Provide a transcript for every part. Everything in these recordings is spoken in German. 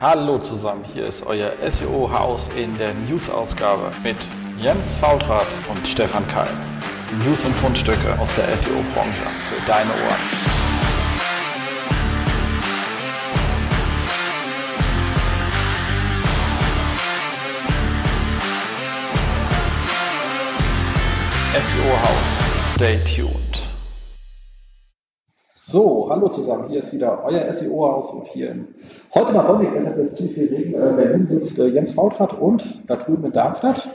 Hallo zusammen, hier ist euer SEO-Haus in der News-Ausgabe mit Jens Fautrat und Stefan Keil. News und Fundstücke aus der SEO-Branche für deine Ohren. SEO-Haus, stay tuned. So, hallo zusammen, hier ist wieder euer SEO-Haus und hier in, heute mal sonnig, es hat jetzt ziemlich viel Regen, äh, Berlin sitzt äh, Jens Fautrat und da drüben in Darmstadt.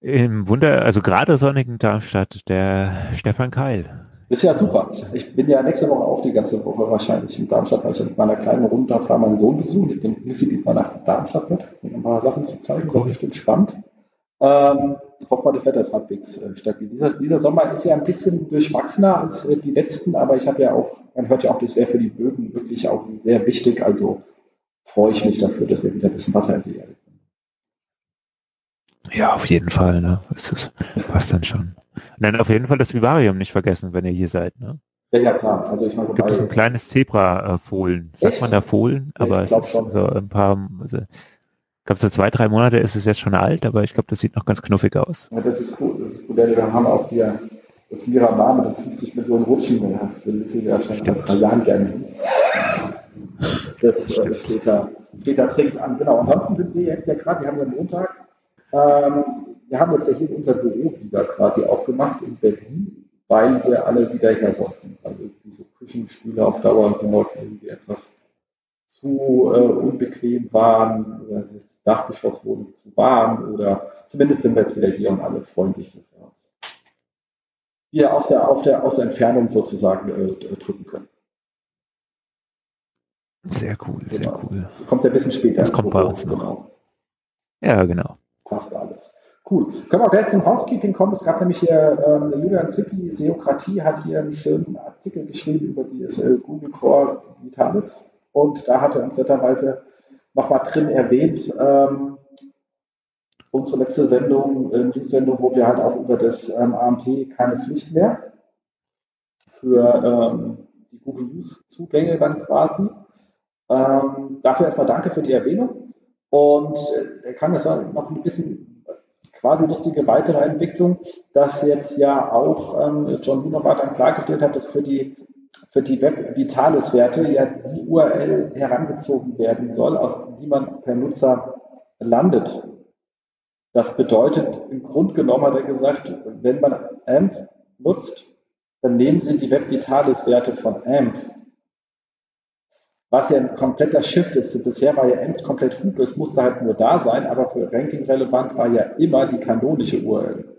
Im Wunder, also gerade sonnigen Darmstadt, der Stefan Keil. Ist ja super. Ich bin ja nächste Woche auch die ganze Woche wahrscheinlich in Darmstadt, weil ich mit meiner kleinen Runde fahre meinen Sohn besuchen. Ich bin diesmal nach Darmstadt mit, um ein paar Sachen zu zeigen. Cool. bestimmt spannend. Ähm, hoffe mal, das Wetter ist halbwegs äh, stabil. Dieser, dieser Sommer ist ja ein bisschen durchwachsener als äh, die letzten, aber ich habe ja auch, man hört ja auch, das wäre für die Böden wirklich auch sehr wichtig. Also freue ich mich dafür, dass wir wieder ein bisschen Wasser in die Erde kommen. Ja, auf jeden Fall, ne? Das ist, passt dann schon. Dann auf jeden Fall das Vivarium nicht vergessen, wenn ihr hier seid, ne? Ja, ja, klar. Also ich meine, gibt es ein kleines Zebra-Fohlen. Sagt man da Fohlen? Aber es ist schon. so ein paar, also, glaube, so zwei, drei Monate ist es jetzt schon alt, aber ich glaube, das sieht noch ganz knuffig aus. Ja, das ist cool. Das ist cool. Wir haben auch hier das Miramar mit den 50 Millionen Rutschen. Das will sie ja schon seit drei Jahren gerne. Das äh, steht, da, steht da dringend an. Genau. Ansonsten sind wir jetzt ja gerade, wir haben ja Montag, ähm, wir haben jetzt ja hier unser Büro wieder quasi aufgemacht in Berlin, weil wir alle wieder her wollten. Also diese Küchenstühle auf Dauer, die wollten irgendwie etwas zu äh, unbequem waren oder das Dachgeschoss wurde zu warm oder zumindest sind wir jetzt wieder hier und alle freuen sich, dass wir uns hier aus der, auf der, aus der Entfernung sozusagen äh, drücken können. Sehr cool, sehr genau. cool. Kommt ja ein bisschen später. Das kommt bei uns noch. Genau. Ja, genau. Passt alles. Cool. Können wir gleich zum Housekeeping kommen? Es gab nämlich hier, ähm, Julian Zicki, Seokratie, hat hier einen schönen Artikel geschrieben über die äh, Google Core Vitalis und da hat er uns netterweise nochmal drin erwähnt, ähm, unsere letzte Sendung, äh, News-Sendung, wo wir halt auch über das ähm, AMP keine Pflicht mehr für ähm, die Google News-Zugänge dann quasi. Ähm, dafür erstmal danke für die Erwähnung. Und äh, kann es noch ein bisschen quasi lustige weitere Entwicklung, dass jetzt ja auch ähm, John Wunderbar dann klargestellt hat, dass für die für die Web Vitalis Werte ja die URL herangezogen werden soll, aus die man per Nutzer landet. Das bedeutet, im Grunde genommen hat er gesagt, wenn man AMP nutzt, dann nehmen Sie die Web Vitalis Werte von AMP. Was ja ein kompletter Shift ist. Bisher war ja AMP komplett Hupe, es musste halt nur da sein, aber für Ranking relevant war ja immer die kanonische URL.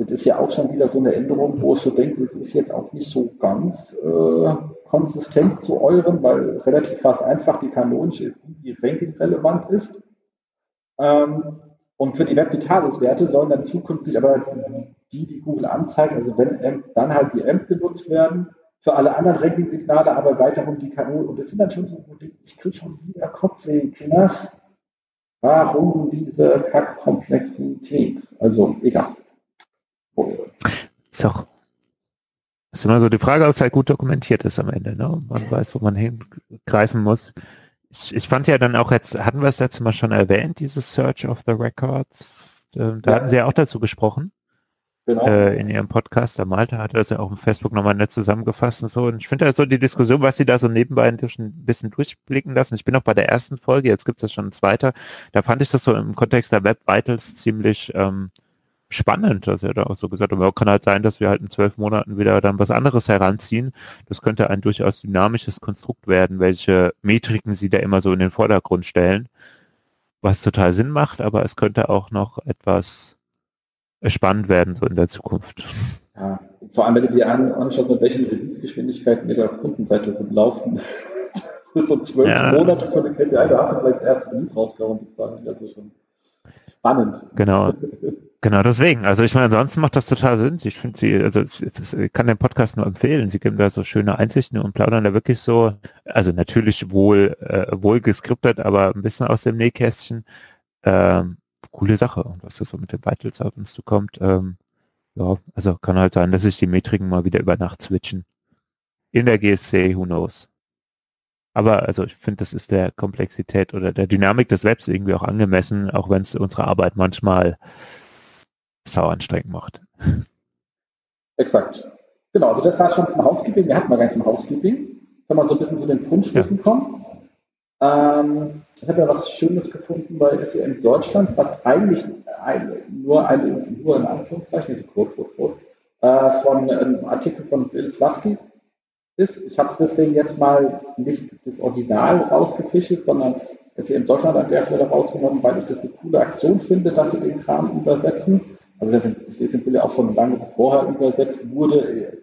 Das ist ja auch schon wieder so eine Änderung, wo ich so denke, das ist jetzt auch nicht so ganz äh, konsistent zu euren, weil relativ fast einfach die kanonische ist, die, die ranking-relevant ist. Ähm, und für die Web Vitalis-Werte sollen dann zukünftig aber die, die Google anzeigt, also wenn AMP, dann halt die AMP genutzt werden, für alle anderen Ranking-Signale aber weiterhin die Kanone. Und das sind dann schon so, ich kriege schon wieder Kopfweh, Kinders. Warum diese Kackkomplexität? Also, egal. Ist auch ist immer so die Frage, ob es halt gut dokumentiert ist am Ende. Ne? Man weiß, wo man hingreifen muss. Ich, ich fand ja dann auch jetzt, hatten wir es letztes Mal schon erwähnt, dieses Search of the Records. Ähm, da ja. hatten Sie ja auch dazu gesprochen. Genau. Äh, in Ihrem Podcast. Der Malte hatte das ja auch auf Facebook nochmal nett zusammengefasst und so. Und ich finde halt so die Diskussion, was Sie da so nebenbei ein bisschen durchblicken lassen. Ich bin auch bei der ersten Folge, jetzt gibt es das schon ein zweiter. Da fand ich das so im Kontext der Web Vitals ziemlich ähm, spannend, dass er da auch so gesagt hat. Aber kann halt sein, dass wir halt in zwölf Monaten wieder dann was anderes heranziehen. Das könnte ein durchaus dynamisches Konstrukt werden, welche Metriken sie da immer so in den Vordergrund stellen, was total Sinn macht, aber es könnte auch noch etwas spannend werden so in der Zukunft. Ja, vor allem, wenn du dir anschaust, mit welchen Release-Geschwindigkeiten wir da auf Kundenseite rumlaufen. so zwölf ja. Monate von der KPI, da hast du vielleicht das erste Release rausgehauen bis dahin. Also schon spannend. Genau. Genau deswegen. Also ich meine, ansonsten macht das total Sinn. Ich finde sie, also es, ich kann den Podcast nur empfehlen. Sie geben da so schöne Einsichten und plaudern da wirklich so, also natürlich wohl, äh, wohl geskriptet, aber ein bisschen aus dem Nähkästchen. Ähm, coole Sache. Und was da so mit den Vitals auf uns zukommt, ähm, ja, also kann halt sein, dass sich die Metriken mal wieder über Nacht switchen. In der GSC, who knows. aber also ich finde, das ist der Komplexität oder der Dynamik des Webs irgendwie auch angemessen, auch wenn es unsere Arbeit manchmal sau anstrengend macht. Exakt. Genau, also das war schon zum Housekeeping. Wir hatten mal ganz zum Housekeeping. Kann man so ein bisschen zu den Fundstücken ja. kommen. Ähm, ich habe ja was Schönes gefunden bei SEM Deutschland, was eigentlich ein, nur, ein, nur in Anführungszeichen, also Quote, Quote, Quote, äh, von einem Artikel von Bill Slavsky ist. Ich habe es deswegen jetzt mal nicht das Original rausgefischt, sondern SEM Deutschland an der Stelle rausgenommen, weil ich das eine coole Aktion finde, dass sie den Kram übersetzen. Also ich lese den Bill auch schon lange vorher übersetzt wurde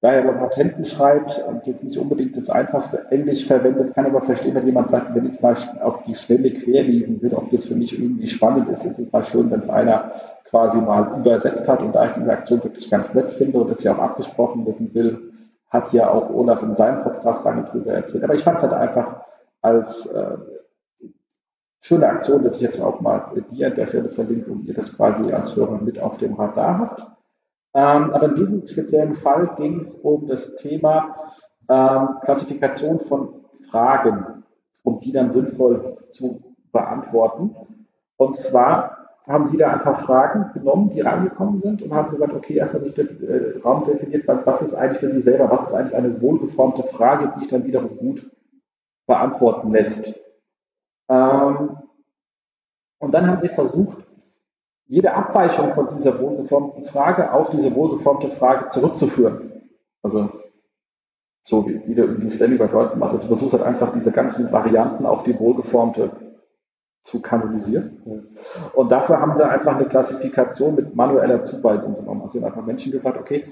da er bei Patenten schreibt und jetzt nicht unbedingt das einfachste Englisch verwendet, kann aber verstehen, wenn jemand sagt, wenn ich es mal auf die Stelle querlesen will, ob das für mich irgendwie spannend ist, ist es mal schön, wenn es einer quasi mal übersetzt hat und da ich diese Aktion wirklich ganz nett finde und es ja auch abgesprochen werden will, hat ja auch Olaf in seinem Podcast lange drüber erzählt. Aber ich fand es halt einfach als äh, schöne Aktion, dass ich jetzt auch mal die an der Stelle verlinke und ihr das quasi als Hörer mit auf dem Radar habt. Ähm, aber in diesem speziellen Fall ging es um das Thema ähm, Klassifikation von Fragen, um die dann sinnvoll zu beantworten. Und zwar haben sie da einfach Fragen genommen, die reingekommen sind und haben gesagt, okay, erstmal nicht äh, Raum definiert, was ist eigentlich für Sie selber, was ist eigentlich eine wohlgeformte Frage, die ich dann wiederum gut beantworten lässt. Ähm, und dann haben sie versucht, jede Abweichung von dieser wohlgeformten Frage auf diese wohlgeformte Frage zurückzuführen. Also so wie, wie, wie Stanley bei Brighton macht. Also du versuchst halt einfach diese ganzen Varianten auf die wohlgeformte zu kanalisieren. Und dafür haben sie einfach eine Klassifikation mit manueller Zuweisung genommen. Also sie haben einfach Menschen gesagt, okay,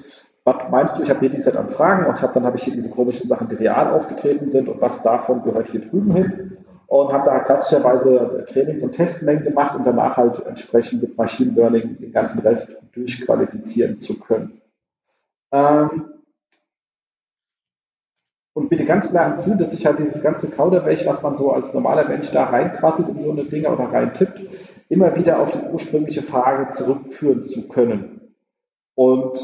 was meinst du, ich habe hier die Set an Fragen und ich hab, dann habe ich hier diese komischen Sachen, die real aufgetreten sind und was davon gehört hier drüben hin und haben da klassischerweise Trainings- und Testmengen gemacht und danach halt entsprechend mit Machine Learning den ganzen Rest durchqualifizieren zu können. Ähm und mit dem ganz klaren Ziel, dass sich halt dieses ganze Kauderwelsch, was man so als normaler Mensch da reinquasselt in so eine Dinge oder reintippt, immer wieder auf die ursprüngliche Frage zurückführen zu können. Und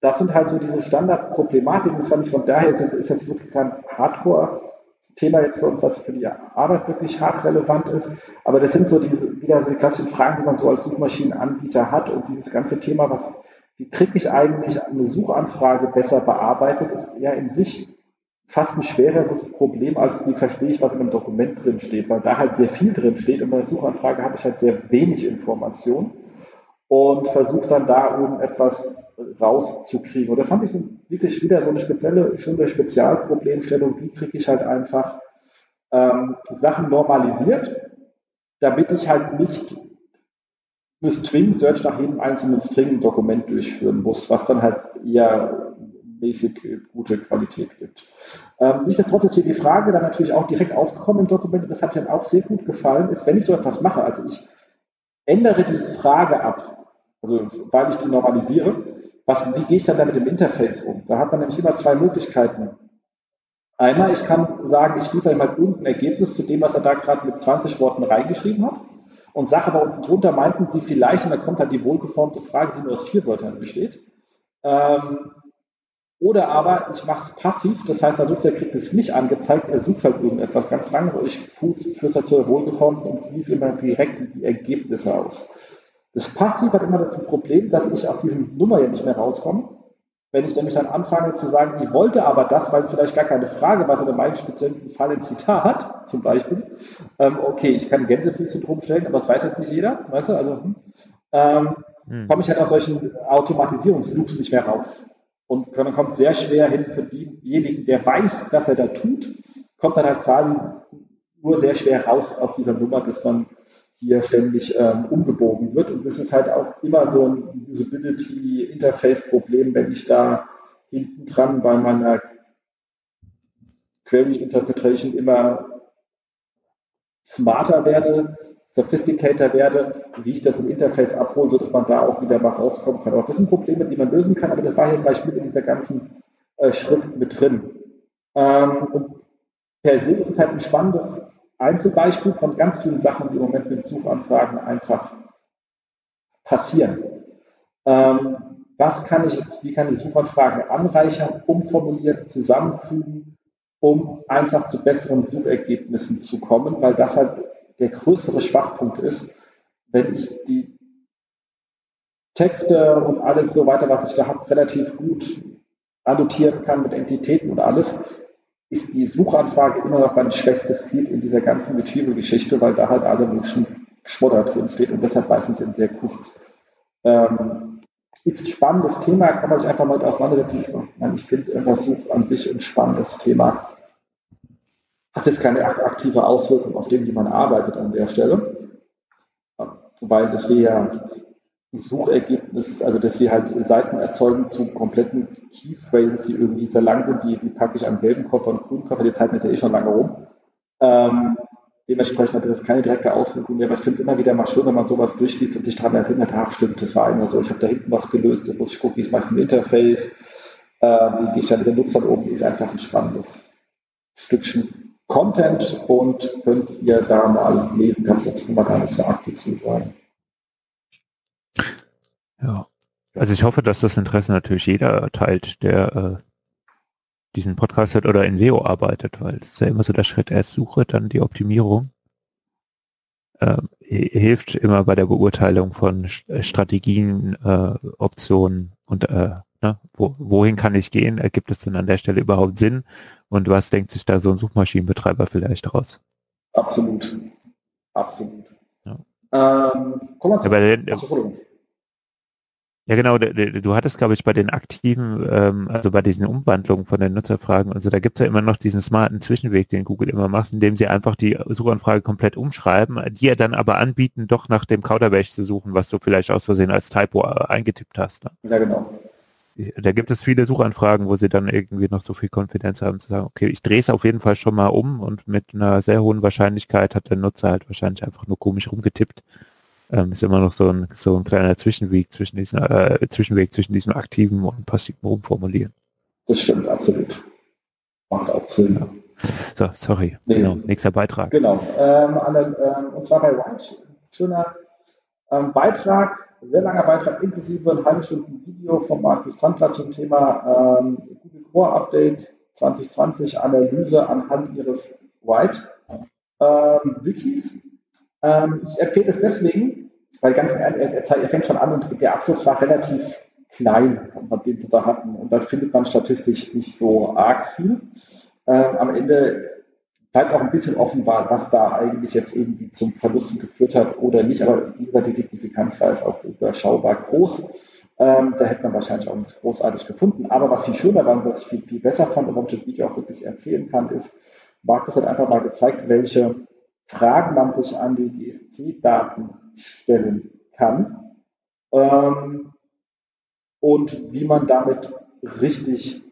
das sind halt so diese Standardproblematiken. Das fand ich von daher, jetzt, ist jetzt wirklich kein Hardcore- Thema jetzt für uns, was für die Arbeit wirklich hart relevant ist. Aber das sind so diese, wieder so die klassischen Fragen, die man so als Suchmaschinenanbieter hat. Und dieses ganze Thema, was, wie kriege ich eigentlich eine Suchanfrage besser bearbeitet, ist ja in sich fast ein schwereres Problem, als wie verstehe ich, was in einem Dokument drin steht, weil da halt sehr viel drin steht. Und bei der Suchanfrage habe ich halt sehr wenig Information und versuche dann da irgendetwas rauszukriegen. Und da fand ich wirklich wieder so eine spezielle, schöne Spezialproblemstellung. Wie kriege ich halt einfach ähm, Sachen normalisiert, damit ich halt nicht eine String-Search nach jedem einzelnen String-Dokument durchführen muss, was dann halt eher mäßig gute Qualität gibt. Ähm, nichtsdestotrotz ist hier die Frage dann natürlich auch direkt aufgekommen im Dokument, und das hat mir dann auch sehr gut gefallen, ist, wenn ich so etwas mache, also ich ändere die Frage ab, also weil ich die normalisiere. Was, wie gehe ich dann damit im Interface um? Da hat man nämlich immer zwei Möglichkeiten. Einmal, ich kann sagen, ich liefere ihm halt irgendein Ergebnis zu dem, was er da gerade mit 20 Worten reingeschrieben hat und sage aber unten drunter meinten sie vielleicht, und da kommt halt die wohlgeformte Frage, die nur aus vier Wörtern besteht. Ähm, oder aber ich mache es passiv, das heißt, der Nutzer kriegt es nicht angezeigt, er sucht halt irgendetwas ganz lange, ich führe zur wohlgeformten und liefere immer direkt die Ergebnisse aus. Das Passiv hat immer das Problem, dass ich aus diesem Nummer ja nicht mehr rauskomme. Wenn ich nämlich dann anfange zu sagen, ich wollte aber das, weil es vielleicht gar keine Frage war, sondern in meinem speziellen Fall ein Zitat, zum Beispiel. Ähm, okay, ich kann Gänsefüße drum stellen, aber das weiß jetzt nicht jeder, weißt du, also hm, ähm, hm. komme ich halt aus solchen Automatisierungsloops nicht mehr raus. Und dann kommt sehr schwer hin für denjenigen, der weiß, was er da tut, kommt dann halt quasi nur sehr schwer raus aus dieser Nummer, dass man hier ständig ähm, umgebogen wird. Und das ist halt auch immer so ein Usability-Interface-Problem, wenn ich da hinten dran bei meiner Query Interpretation immer smarter werde, sophisticator werde, wie ich das im Interface abhole, sodass man da auch wieder mal rauskommen kann. Auch das sind Probleme, die man lösen kann, aber das war hier gleich mit in dieser ganzen äh, Schrift mit drin. Ähm, und per se ist es halt ein spannendes Einzelbeispiel von ganz vielen Sachen, die im Moment mit Suchanfragen einfach passieren. Ähm, was kann ich, wie kann ich Suchanfragen anreichern, umformulieren, zusammenfügen, um einfach zu besseren Suchergebnissen zu kommen, weil das halt der größere Schwachpunkt ist, wenn ich die Texte und alles so weiter, was ich da habe, relativ gut annotieren kann mit Entitäten und alles, ist die Suchanfrage immer noch mein schwächstes Glied in dieser ganzen Retrieval-Geschichte, weil da halt alle möglichen Schmodder drin steht und deshalb meistens in sehr kurz. Ähm, ist ein spannendes Thema, kann man sich einfach mal auseinandersetzen. Ich, finde irgendwas Such an sich ein spannendes Thema. Hat jetzt keine aktive Auswirkung auf dem, wie man arbeitet an der Stelle, weil das wir ja Suchergebnis, also dass wir halt Seiten erzeugen zu kompletten Key Phrases, die irgendwie sehr lang sind, die, die packe ich am gelben Koffer und grünen Koffer, die Zeiten ist ja eh schon lange rum. Ähm, dementsprechend hat das keine direkte Auswirkung mehr, aber ich finde es immer wieder mal schön, wenn man sowas durchliest und sich daran erinnert, ach stimmt, das war immer so, ich habe da hinten was gelöst, jetzt muss ich gucken, wie es meist im Interface, äh, wie gehe ich da mit den Nutzern um, ist einfach ein spannendes Stückchen Content und könnt ihr da mal lesen, kann ich jetzt mal gar nicht so arg zu sagen. Ja. Also ich hoffe, dass das Interesse natürlich jeder teilt, der äh, diesen Podcast hat oder in SEO arbeitet, weil es ist ja immer so der Schritt, erst Suche, dann die Optimierung. Ähm, hilft immer bei der Beurteilung von äh, Strategien, äh, Optionen und äh, ne, wo, wohin kann ich gehen? Ergibt es denn an der Stelle überhaupt Sinn? Und was denkt sich da so ein Suchmaschinenbetreiber vielleicht raus? Absolut. Absolut. Ja. Ähm, kommen wir zu, Achso, ja, genau. Du hattest, glaube ich, bei den aktiven, ähm, also bei diesen Umwandlungen von den Nutzerfragen und so, da gibt es ja immer noch diesen smarten Zwischenweg, den Google immer macht, indem sie einfach die Suchanfrage komplett umschreiben, die ja dann aber anbieten, doch nach dem Kauderwelsch zu suchen, was du vielleicht aus Versehen als Typo äh, eingetippt hast. Ne? Ja, genau. Da gibt es viele Suchanfragen, wo sie dann irgendwie noch so viel Konfidenz haben zu sagen, okay, ich drehe es auf jeden Fall schon mal um und mit einer sehr hohen Wahrscheinlichkeit hat der Nutzer halt wahrscheinlich einfach nur komisch rumgetippt ähm, ist immer noch so ein, so ein kleiner Zwischenweg zwischen diesen, äh, Zwischenweg zwischen diesem aktiven und passiven Rumformulieren. Das stimmt, absolut. Macht auch Sinn. So, sorry. Nee. Genau, nächster Beitrag. Genau. Ähm, der, ähm, und zwar bei White. Schöner ähm, Beitrag, sehr langer Beitrag, inklusive ein halbe Stunden Video von Markus Tandler zum Thema ähm, Google Core Update 2020 Analyse anhand ihres White ähm, Wikis. Ähm, ich empfehle es deswegen, weil ganz ehrlich, er, fängt schon an und der Abschluss war relativ klein, dem sie da hatten. Und dann findet man statistisch nicht so arg viel. Ähm, am Ende bleibt auch ein bisschen offenbar, was da eigentlich jetzt irgendwie zum Verlusten geführt hat oder nicht. Aber wie gesagt, die Signifikanz war jetzt auch überschaubar groß. Ähm, da hätte man wahrscheinlich auch nichts großartig gefunden. Aber was viel schöner war und was ich viel, viel besser fand und warum ich das Video auch wirklich empfehlen kann, ist, Markus hat einfach mal gezeigt, welche Fragen man sich an die GSC-Daten stellen kann ähm, und wie man damit richtig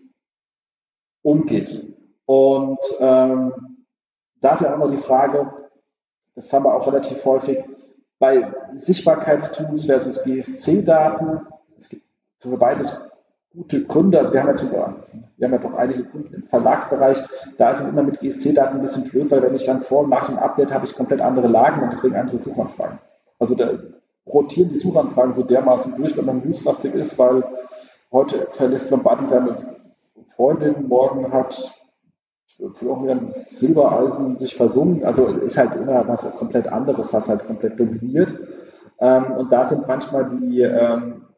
umgeht. Und ähm, da ist ja auch noch die Frage, das haben wir auch relativ häufig, bei Sichtbarkeitstools versus GSC-Daten, es gibt für beides gute Gründe. Also wir haben, jetzt sogar, wir haben ja doch einige Kunden im Verlagsbereich. Da ist es immer mit GSC-Daten ein bisschen blöd, weil wenn ich dann vor und nach dem Update habe ich komplett andere Lagen und deswegen andere Suchanfragen. Also da rotieren die Suchanfragen so dermaßen durch, wenn man newslastig ist, weil heute verlässt Lombardi seine Freundin, morgen hat Florian Silbereisen sich versungen. Also ist halt immer was komplett anderes, was halt komplett dominiert. Ähm, und da sind manchmal die ähm,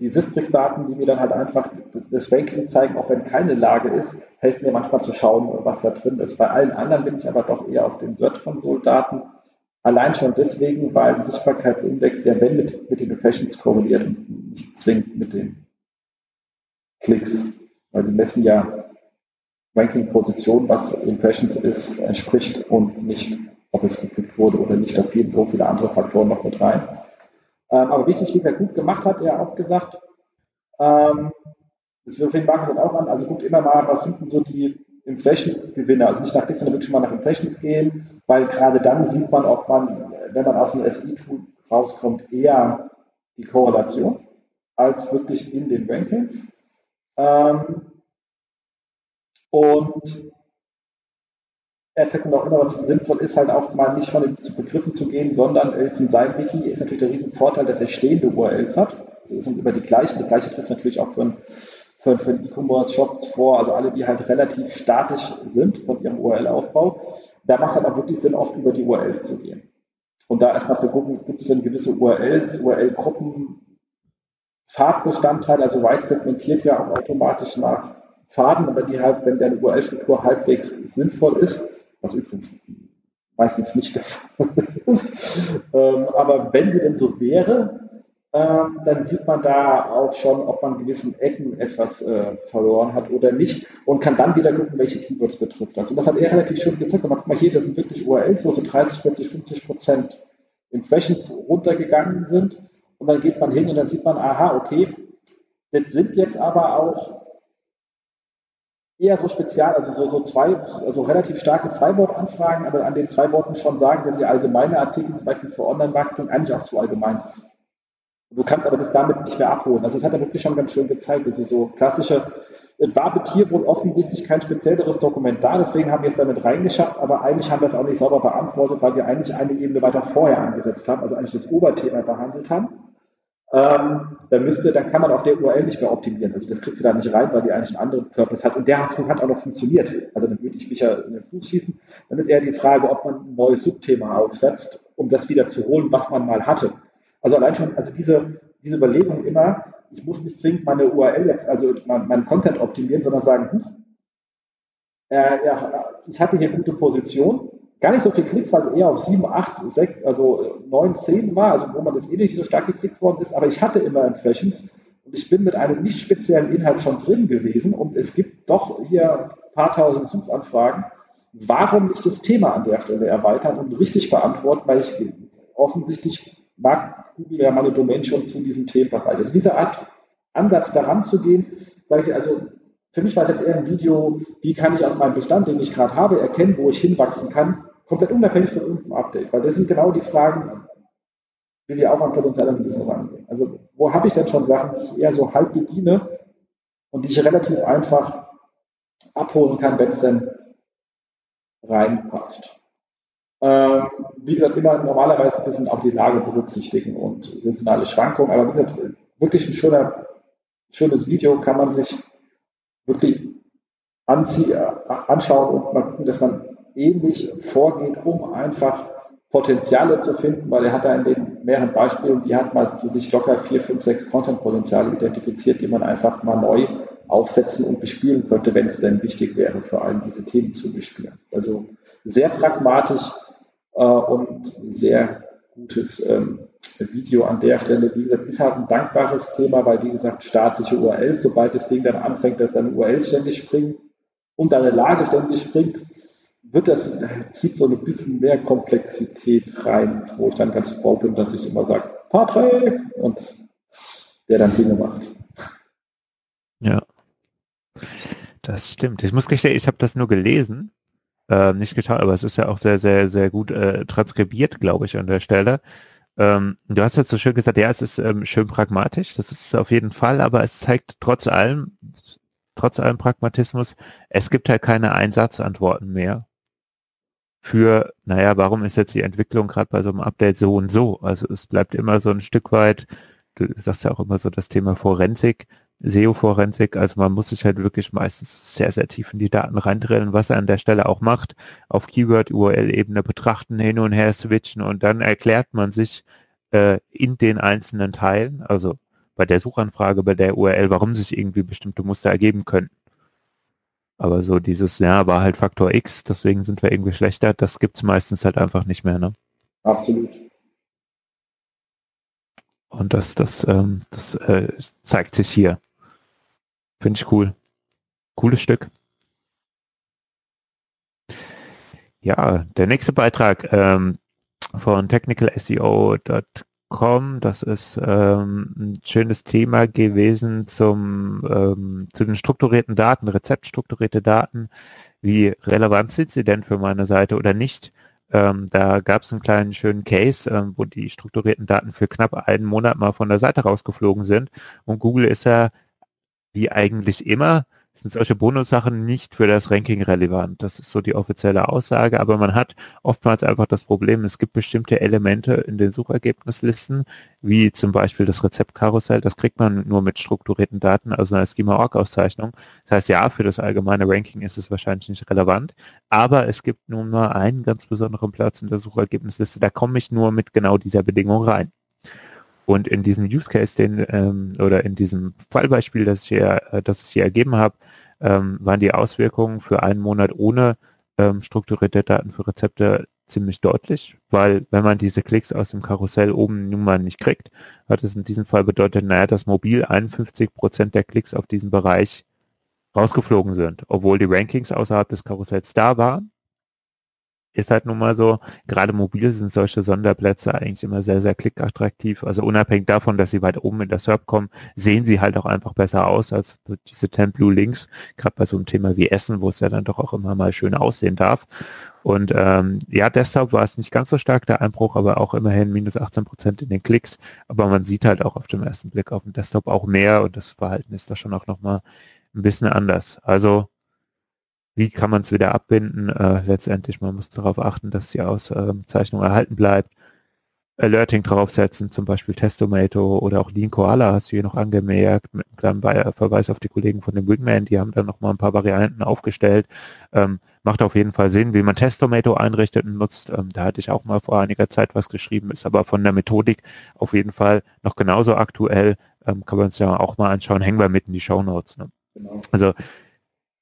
die Sistrix-Daten, die mir dann halt einfach das Ranking zeigen, auch wenn keine Lage ist, helfen mir manchmal zu schauen, was da drin ist. Bei allen anderen bin ich aber doch eher auf den Search-Console-Daten. Allein schon deswegen, weil der Sichtbarkeitsindex ja wenn mit, mit den Impressions korreliert und nicht zwingend mit den Klicks. Weil die messen ja Ranking-Position, was Impressions ist, entspricht und nicht, ob es geklickt wurde oder nicht. Da fielen so viele andere Faktoren noch mit rein. Ähm, aber wichtig, wie er gut gemacht hat, er auch gesagt, ähm, das fängt Markus auch an, also guckt immer mal, was sind denn so die Impressions-Gewinner, also nicht nach Klicks, sondern wirklich mal nach Impressions gehen, weil gerade dann sieht man, ob man, wenn man aus einem SI-Tool rauskommt, eher die Korrelation als wirklich in den Rankings. Ähm, und er zeigt auch immer, was sinnvoll ist, halt auch mal nicht von den Begriffen zu gehen, sondern äh, zum seinem Wiki ist natürlich der riesen Vorteil, dass er stehende URLs hat. Also sind über die gleichen. Das gleiche trifft natürlich auch für ein, für, für einen E-Commerce-Shop vor, also alle, die halt relativ statisch sind von ihrem URL-Aufbau. Da macht es halt auch wirklich Sinn, oft über die URLs zu gehen. Und da erstmal zu gucken, gibt es denn gewisse URLs, URL-Gruppen, Farbbestandteile, also White segmentiert ja auch automatisch nach Faden, aber die halt, wenn deine URL-Struktur halbwegs sinnvoll ist, was übrigens meistens nicht der Fall ist, ähm, aber wenn sie denn so wäre, ähm, dann sieht man da auch schon, ob man gewissen Ecken etwas äh, verloren hat oder nicht und kann dann wieder gucken, welche Keywords betrifft das. Und das hat er relativ schön gezeigt. guck mal hier, das sind wirklich URLs, wo so 30, 40, 50 Prozent Impressions runtergegangen sind. Und dann geht man hin und dann sieht man, aha, okay, das sind jetzt aber auch eher so spezial, also so, so zwei, also relativ starke Zwei-Wort-Anfragen, aber an den zwei Worten schon sagen, dass ihr allgemeine Artikel, zum Beispiel für Online-Marketing, eigentlich auch zu allgemein ist. Du kannst aber das damit nicht mehr abholen. Also das hat er wirklich schon ganz schön gezeigt. Also so klassische, es war mit hier wohl offensichtlich kein spezielleres Dokument da, deswegen haben wir es damit reingeschafft, aber eigentlich haben wir es auch nicht sauber beantwortet, weil wir eigentlich eine Ebene weiter vorher angesetzt haben, also eigentlich das Oberthema behandelt haben. Ähm, dann müsste, dann kann man auf der URL nicht mehr optimieren. Also das kriegst du da nicht rein, weil die eigentlich einen anderen Purpose hat. Und der hat auch noch funktioniert. Also dann würde ich mich ja in den Fuß schießen. Dann ist eher die Frage, ob man ein neues Subthema aufsetzt, um das wieder zu holen, was man mal hatte. Also allein schon, also diese, diese Überlegung immer, ich muss nicht zwingend meine URL jetzt, also meinen mein Content optimieren, sondern sagen, hm, äh, ja, ich hatte hier gute Position, gar nicht so viel Klicks, weil es eher auf 7, 8, 6, also 9, 10 war, also wo man jetzt eh nicht so stark geklickt worden ist, aber ich hatte immer Impressions und ich bin mit einem nicht speziellen Inhalt schon drin gewesen und es gibt doch hier ein paar tausend Suchanfragen. Warum nicht das Thema an der Stelle erweitern und richtig beantworten, weil ich offensichtlich mag Google ja meine Domain schon zu diesem Themenbereich. Also diese Art Ansatz daran zu gehen, sage ich also, für mich war es jetzt eher ein Video, wie kann ich aus meinem Bestand, den ich gerade habe, erkennen, wo ich hinwachsen kann, komplett unabhängig von irgendeinem Update. Weil das sind genau die Fragen, wie wir auch an potenzielle Analysen rangehen. Also wo habe ich denn schon Sachen, die ich eher so halb bediene und die ich relativ einfach abholen kann, wenn es denn reinpasst. Ähm, wie gesagt, immer normalerweise ein bisschen auch die Lage berücksichtigen und saisonale Schwankungen. Aber wie gesagt, wirklich ein schöner, schönes Video kann man sich wirklich anziehen, anschauen und mal gucken, dass man ähnlich vorgeht, um einfach Potenziale zu finden, weil er hat da in den mehreren Beispielen, die hat mal für sich locker vier, fünf, sechs Content-Potenziale identifiziert, die man einfach mal neu aufsetzen und bespielen könnte, wenn es denn wichtig wäre, vor allem diese Themen zu bespielen. Also sehr pragmatisch, äh, und sehr gutes ähm, Video an der Stelle. Wie gesagt, ist halt ein dankbares Thema, weil, wie gesagt, staatliche URLs, sobald das Ding dann anfängt, dass deine URL ständig springt und deine Lage ständig springt, wird das, zieht so ein bisschen mehr Komplexität rein, wo ich dann ganz froh bin, dass ich immer sage, Patrick, und der dann Dinge macht. Ja. Das stimmt. Ich muss gestehen, ich habe das nur gelesen äh, nicht geschaut, aber es ist ja auch sehr, sehr, sehr gut äh, transkribiert, glaube ich, an der Stelle. Ähm, du hast jetzt so schön gesagt, ja, es ist ähm, schön pragmatisch, das ist auf jeden Fall, aber es zeigt trotz allem, trotz allem Pragmatismus, es gibt halt keine Einsatzantworten mehr für, naja, warum ist jetzt die Entwicklung gerade bei so einem Update so und so? Also es bleibt immer so ein Stück weit, du sagst ja auch immer so das Thema Forensik, SEO-Forensik, also man muss sich halt wirklich meistens sehr, sehr tief in die Daten reindrillen, was er an der Stelle auch macht, auf Keyword-URL-Ebene betrachten, hin und her switchen und dann erklärt man sich äh, in den einzelnen Teilen, also bei der Suchanfrage, bei der URL, warum sich irgendwie bestimmte Muster ergeben können. Aber so dieses, ja, war halt Faktor X, deswegen sind wir irgendwie schlechter, das gibt es meistens halt einfach nicht mehr, ne? Absolut. Und das, das, ähm, das äh, zeigt sich hier. Finde ich cool. Cooles Stück. Ja, der nächste Beitrag ähm, von technicalseo.com, das ist ähm, ein schönes Thema gewesen zum, ähm, zu den strukturierten Daten, rezeptstrukturierte Daten. Wie relevant sind sie denn für meine Seite oder nicht? Ähm, da gab es einen kleinen schönen Case, ähm, wo die strukturierten Daten für knapp einen Monat mal von der Seite rausgeflogen sind. Und Google ist ja wie eigentlich immer sind solche Bonussachen nicht für das Ranking relevant. Das ist so die offizielle Aussage, aber man hat oftmals einfach das Problem, es gibt bestimmte Elemente in den Suchergebnislisten, wie zum Beispiel das Rezeptkarussell, das kriegt man nur mit strukturierten Daten, also einer Schema-Org-Auszeichnung. Das heißt, ja, für das allgemeine Ranking ist es wahrscheinlich nicht relevant, aber es gibt nun mal einen ganz besonderen Platz in der Suchergebnisliste, da komme ich nur mit genau dieser Bedingung rein. Und in diesem Use Case, den ähm, oder in diesem Fallbeispiel, das ich hier, äh, das ich hier ergeben habe, ähm, waren die Auswirkungen für einen Monat ohne ähm, strukturierte Daten für Rezepte ziemlich deutlich, weil wenn man diese Klicks aus dem Karussell oben nun mal nicht kriegt, hat es in diesem Fall bedeutet, naja, dass mobil 51 Prozent der Klicks auf diesen Bereich rausgeflogen sind, obwohl die Rankings außerhalb des Karussells da waren ist halt nun mal so, gerade mobil sind solche Sonderplätze eigentlich immer sehr, sehr klickattraktiv. Also unabhängig davon, dass sie weit oben in der SERP kommen, sehen sie halt auch einfach besser aus als diese 10 Blue Links, gerade bei so einem Thema wie Essen, wo es ja dann doch auch immer mal schön aussehen darf. Und ähm, ja, Desktop war es nicht ganz so stark der Einbruch, aber auch immerhin minus 18 Prozent in den Klicks. Aber man sieht halt auch auf dem ersten Blick auf dem Desktop auch mehr und das Verhalten ist da schon auch nochmal ein bisschen anders. Also wie kann man es wieder abbinden? Äh, letztendlich, man muss darauf achten, dass die Auszeichnung erhalten bleibt. Alerting draufsetzen, zum Beispiel Testomato oder auch Lean Koala hast du hier noch angemerkt, mit einem kleinen Verweis auf die Kollegen von dem Wingman, die haben dann noch mal ein paar Varianten aufgestellt. Ähm, macht auf jeden Fall Sinn, wie man Testomato einrichtet und nutzt. Ähm, da hatte ich auch mal vor einiger Zeit was geschrieben, ist aber von der Methodik auf jeden Fall noch genauso aktuell. Ähm, kann man uns ja auch mal anschauen, hängen wir mit in die Show Notes. Ne? Genau. Also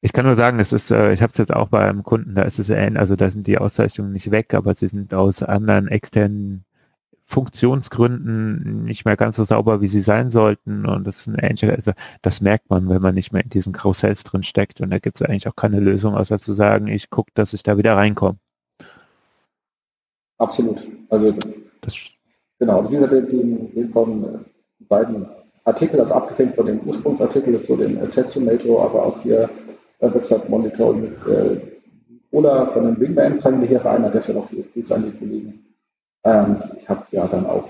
ich kann nur sagen, es ist, äh, ich habe es jetzt auch bei einem Kunden, da ist es ähnlich, also da sind die Auszeichnungen nicht weg, aber sie sind aus anderen externen Funktionsgründen nicht mehr ganz so sauber, wie sie sein sollten. Und das ist ein ähnlicher, also das merkt man, wenn man nicht mehr in diesen Karussells drin steckt. Und da gibt es eigentlich auch keine Lösung, außer zu sagen, ich gucke, dass ich da wieder reinkomme. Absolut. Also das genau, also wie gesagt, den, den von äh, beiden Artikel, also abgesehen von dem Ursprungsartikel zu dem äh, Testomato, aber auch hier äh, Website Monitoring mit äh, Ola von den Wingbands fangen wir hier rein. An der Stelle auch viele Grüße an die Kollegen. Ähm, ich habe ja dann auch,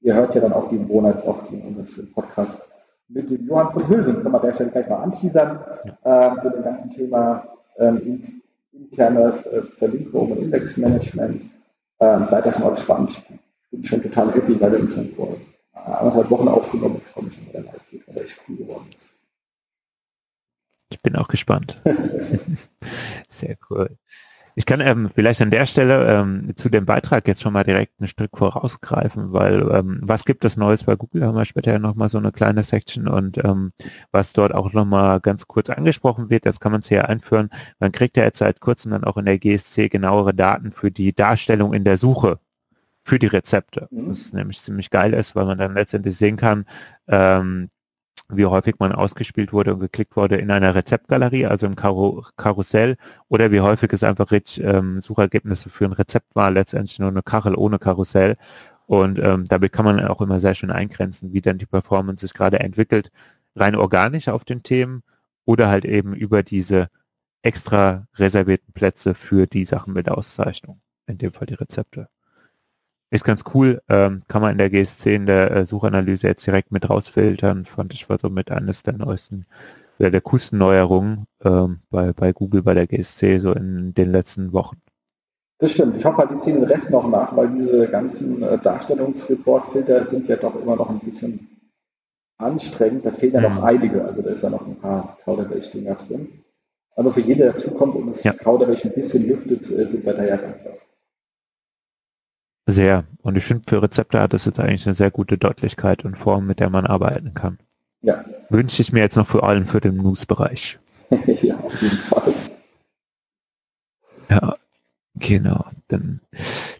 ihr hört ja dann auch die Monat auch in unserem schönen Podcast mit dem Johann von Hülsen. Können wir an der Stelle gleich mal anteasern äh, zu dem ganzen Thema ähm, interne äh, Verlinkung und Indexmanagement. Ähm, seid da schon mal gespannt. Ich bin schon total happy, weil wir uns schon vor anderthalb Wochen aufgenommen. Ich freue mich schon, wenn der live geht, weil er echt cool geworden ist. Ich bin auch gespannt. Sehr cool. Ich kann ähm, vielleicht an der Stelle ähm, zu dem Beitrag jetzt schon mal direkt ein Stück vorausgreifen, weil ähm, was gibt es Neues bei Google, haben wir später ja nochmal so eine kleine Section und ähm, was dort auch nochmal ganz kurz angesprochen wird, das kann man hier einführen. Man kriegt ja jetzt seit kurzem dann auch in der GSC genauere Daten für die Darstellung in der Suche für die Rezepte. Mhm. Das nämlich ziemlich geil ist, weil man dann letztendlich sehen kann, ähm, wie häufig man ausgespielt wurde und geklickt wurde in einer Rezeptgalerie, also im Karo Karussell, oder wie häufig es einfach ähm, Suchergebnisse für ein Rezept war, letztendlich nur eine Kachel ohne Karussell. Und ähm, damit kann man auch immer sehr schön eingrenzen, wie dann die Performance sich gerade entwickelt, rein organisch auf den Themen oder halt eben über diese extra reservierten Plätze für die Sachen mit Auszeichnung, in dem Fall die Rezepte. Ist ganz cool, ähm, kann man in der GSC in der äh, Suchanalyse jetzt direkt mit rausfiltern. Fand ich war so mit eines der neuesten, ja, der coolsten Neuerungen ähm, bei, bei Google, bei der GSC so in den letzten Wochen. Das stimmt. Ich hoffe halt, die ziehen den Rest noch nach, weil diese ganzen äh, Darstellungsreportfilter sind ja doch immer noch ein bisschen anstrengend. Da fehlen ja noch einige. Also da ist ja noch ein paar Kauderwelsch-Dinger drin. Aber für jeden, der dazukommt und das ja. Kauderwelsch ein bisschen lüftet, äh, sind wir da ja dankbar. Sehr. Und ich finde, für Rezepte hat es jetzt eigentlich eine sehr gute Deutlichkeit und Form, mit der man arbeiten kann. Ja. Wünsche ich mir jetzt noch vor allem für den News-Bereich. ja, auf jeden Fall. Ja, genau. Dann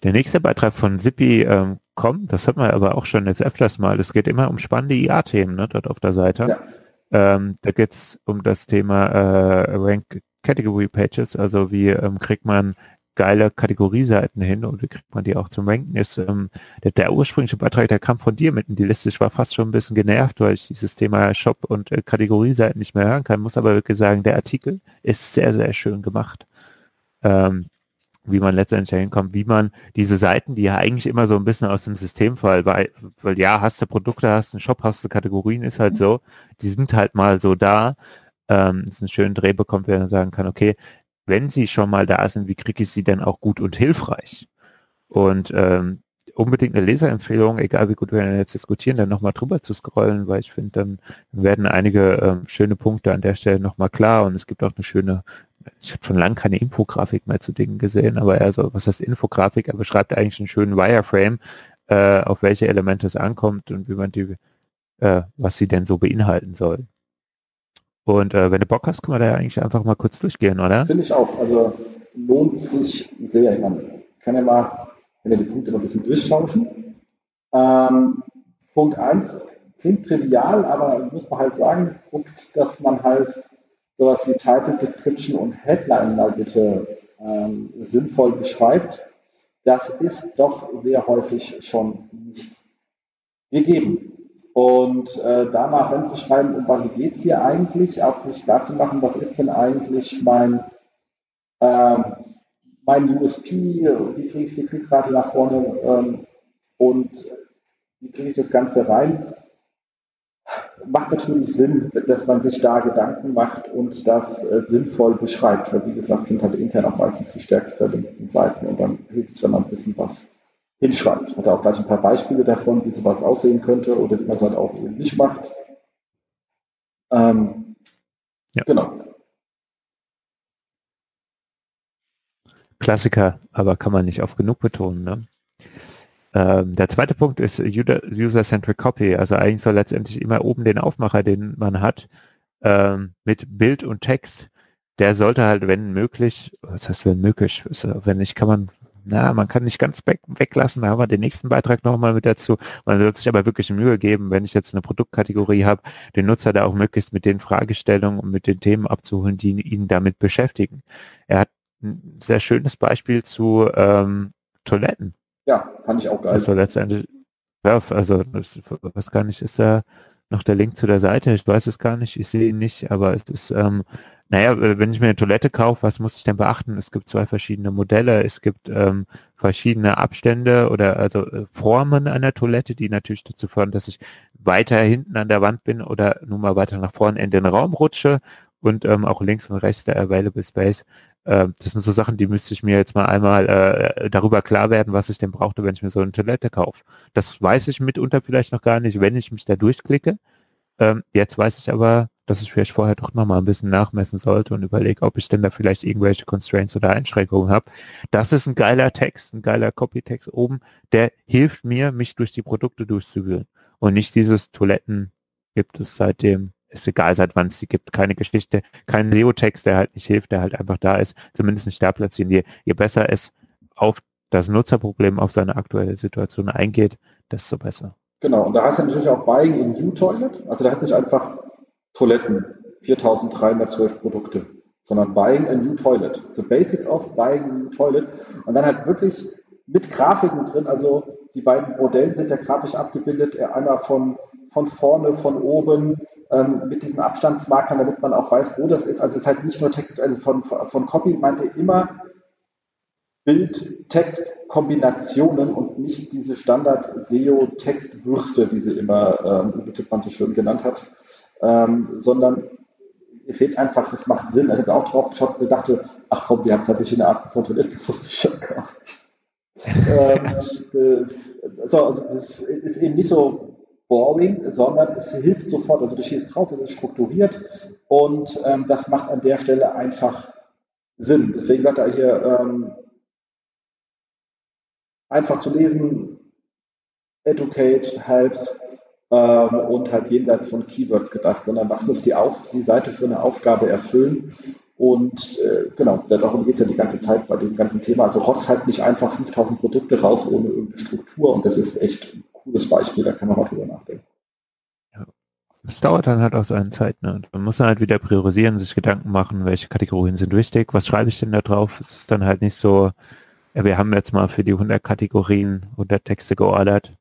der nächste Beitrag von Zippy ähm, kommt, das hat man aber auch schon jetzt öfters mal. Es geht immer um spannende IA-Themen ne, dort auf der Seite. Ja. Ähm, da geht es um das Thema äh, Rank Category Pages, also wie ähm, kriegt man geile Kategorieseiten hin und wie kriegt man die auch zum Ranken ist. Ähm, der, der, ursprüngliche Beitrag, der kam von dir mit in die Liste. Ich war fast schon ein bisschen genervt, weil ich dieses Thema Shop und äh, Kategorieseiten nicht mehr hören kann. Muss aber wirklich sagen, der Artikel ist sehr, sehr schön gemacht. Ähm, wie man letztendlich hinkommt, wie man diese Seiten, die ja eigentlich immer so ein bisschen aus dem System fallen, weil, weil ja, hast du Produkte, hast du einen Shop, hast du Kategorien, ist halt so, die sind halt mal so da ähm, es einen schönen Dreh bekommt, wenn man sagen kann, okay, wenn sie schon mal da sind, wie kriege ich sie denn auch gut und hilfreich? Und ähm, unbedingt eine Leserempfehlung, egal wie gut wir jetzt diskutieren, dann nochmal drüber zu scrollen, weil ich finde, dann werden einige ähm, schöne Punkte an der Stelle nochmal klar und es gibt auch eine schöne, ich habe schon lange keine Infografik mehr zu Dingen gesehen, aber er so, was heißt Infografik? Er beschreibt eigentlich einen schönen Wireframe, äh, auf welche Elemente es ankommt und wie man die, äh, was sie denn so beinhalten soll. Und äh, wenn du Bock hast, können wir da ja eigentlich einfach mal kurz durchgehen, oder? Finde ich auch. Also lohnt sich sehr. Ich meine, kann ja mal, wenn wir die Punkte noch ein bisschen durchtauschen. Ähm, Punkt 1 klingt trivial, aber muss man halt sagen, guckt, dass man halt sowas wie Title, Description und Headline mal bitte ähm, sinnvoll beschreibt. Das ist doch sehr häufig schon nicht gegeben. Und äh, da mal reinzuschreiben, um was geht es hier eigentlich, auch sich klar zu machen, was ist denn eigentlich mein, äh, mein USP, wie kriege ich die Klickrate nach vorne? Ähm, und wie kriege ich das Ganze rein, macht natürlich Sinn, dass man sich da Gedanken macht und das äh, sinnvoll beschreibt, weil wie gesagt sind halt intern auch meistens die stärkst verlinkten Seiten und dann hilft es, wenn man ein bisschen was hinschreibt. Hat er auch gleich ein paar Beispiele davon, wie sowas aussehen könnte oder wie man es halt auch eben nicht macht. Ähm, ja. Genau. Klassiker, aber kann man nicht oft genug betonen. Ne? Ähm, der zweite Punkt ist User-Centric Copy. Also eigentlich soll letztendlich immer oben den Aufmacher, den man hat, ähm, mit Bild und Text, der sollte halt, wenn möglich, was heißt wenn möglich, wenn nicht, kann man na, man kann nicht ganz weg, weglassen, da haben wir den nächsten Beitrag nochmal mit dazu. Man sollte sich aber wirklich Mühe geben, wenn ich jetzt eine Produktkategorie habe, den Nutzer da auch möglichst mit den Fragestellungen und mit den Themen abzuholen, die ihn damit beschäftigen. Er hat ein sehr schönes Beispiel zu ähm, Toiletten. Ja, fand ich auch geil. Also letztendlich, also das, was gar nicht, ist da noch der Link zu der Seite? Ich weiß es gar nicht, ich sehe ihn nicht, aber es ist ähm, naja, wenn ich mir eine Toilette kaufe, was muss ich denn beachten? Es gibt zwei verschiedene Modelle, es gibt ähm, verschiedene Abstände oder also äh, Formen einer Toilette, die natürlich dazu führen, dass ich weiter hinten an der Wand bin oder nun mal weiter nach vorne in den Raum rutsche und ähm, auch links und rechts der Available Space. Äh, das sind so Sachen, die müsste ich mir jetzt mal einmal äh, darüber klar werden, was ich denn brauchte, wenn ich mir so eine Toilette kaufe. Das weiß ich mitunter vielleicht noch gar nicht, wenn ich mich da durchklicke. Ähm, jetzt weiß ich aber, dass ich vielleicht vorher doch nochmal ein bisschen nachmessen sollte und überlege, ob ich denn da vielleicht irgendwelche Constraints oder Einschränkungen habe. Das ist ein geiler Text, ein geiler Copy-Text oben, der hilft mir, mich durch die Produkte durchzuwühlen. Und nicht dieses Toiletten gibt es seitdem, ist egal seit wann es sie gibt, keine Geschichte, kein SEO-Text, der halt nicht hilft, der halt einfach da ist, zumindest nicht da platzieren. Je, je besser es auf das Nutzerproblem, auf seine aktuelle Situation eingeht, desto besser. Genau, und da hast du natürlich auch Buying in View Toilet. Also da du nicht einfach Toiletten, 4312 Produkte, sondern Buying a New Toilet. So Basics of Buying a New Toilet. Und dann halt wirklich mit Grafiken drin. Also die beiden Modellen sind ja grafisch abgebildet. Einmal von, von vorne, von oben, ähm, mit diesen Abstandsmarkern, damit man auch weiß, wo das ist. Also es ist halt nicht nur Text, also von, von Copy meinte immer Bild-Text-Kombinationen und nicht diese Standard-SEO-Textwürste, wie sie immer ähm, Tippmann so schön genannt hat ähm, sondern ihr seht einfach, das macht Sinn. Ich habe auch drauf geschaut und dachte, ach komm, die haben zwei verschiedene Arten von Toiletten, wusste ich gar nicht. ähm, äh, also, das ist eben nicht so boring, sondern es hilft sofort. Also du schießt drauf, es ist strukturiert und ähm, das macht an der Stelle einfach Sinn. Deswegen sagt er hier, ähm, einfach zu lesen, educate, helps, ähm, und halt jenseits von Keywords gedacht, sondern was muss die, Auf die Seite für eine Aufgabe erfüllen. Und äh, genau, darum geht es ja die ganze Zeit bei dem ganzen Thema. Also Ross halt nicht einfach 5000 Produkte raus ohne irgendeine Struktur und das ist echt ein cooles Beispiel, da kann man mal drüber nachdenken. Es dauert dann halt auch seine Zeit. Ne? Man muss dann halt wieder priorisieren, sich Gedanken machen, welche Kategorien sind wichtig, was schreibe ich denn da drauf. Es ist dann halt nicht so, ja, wir haben jetzt mal für die 100 Kategorien 100 Texte geordert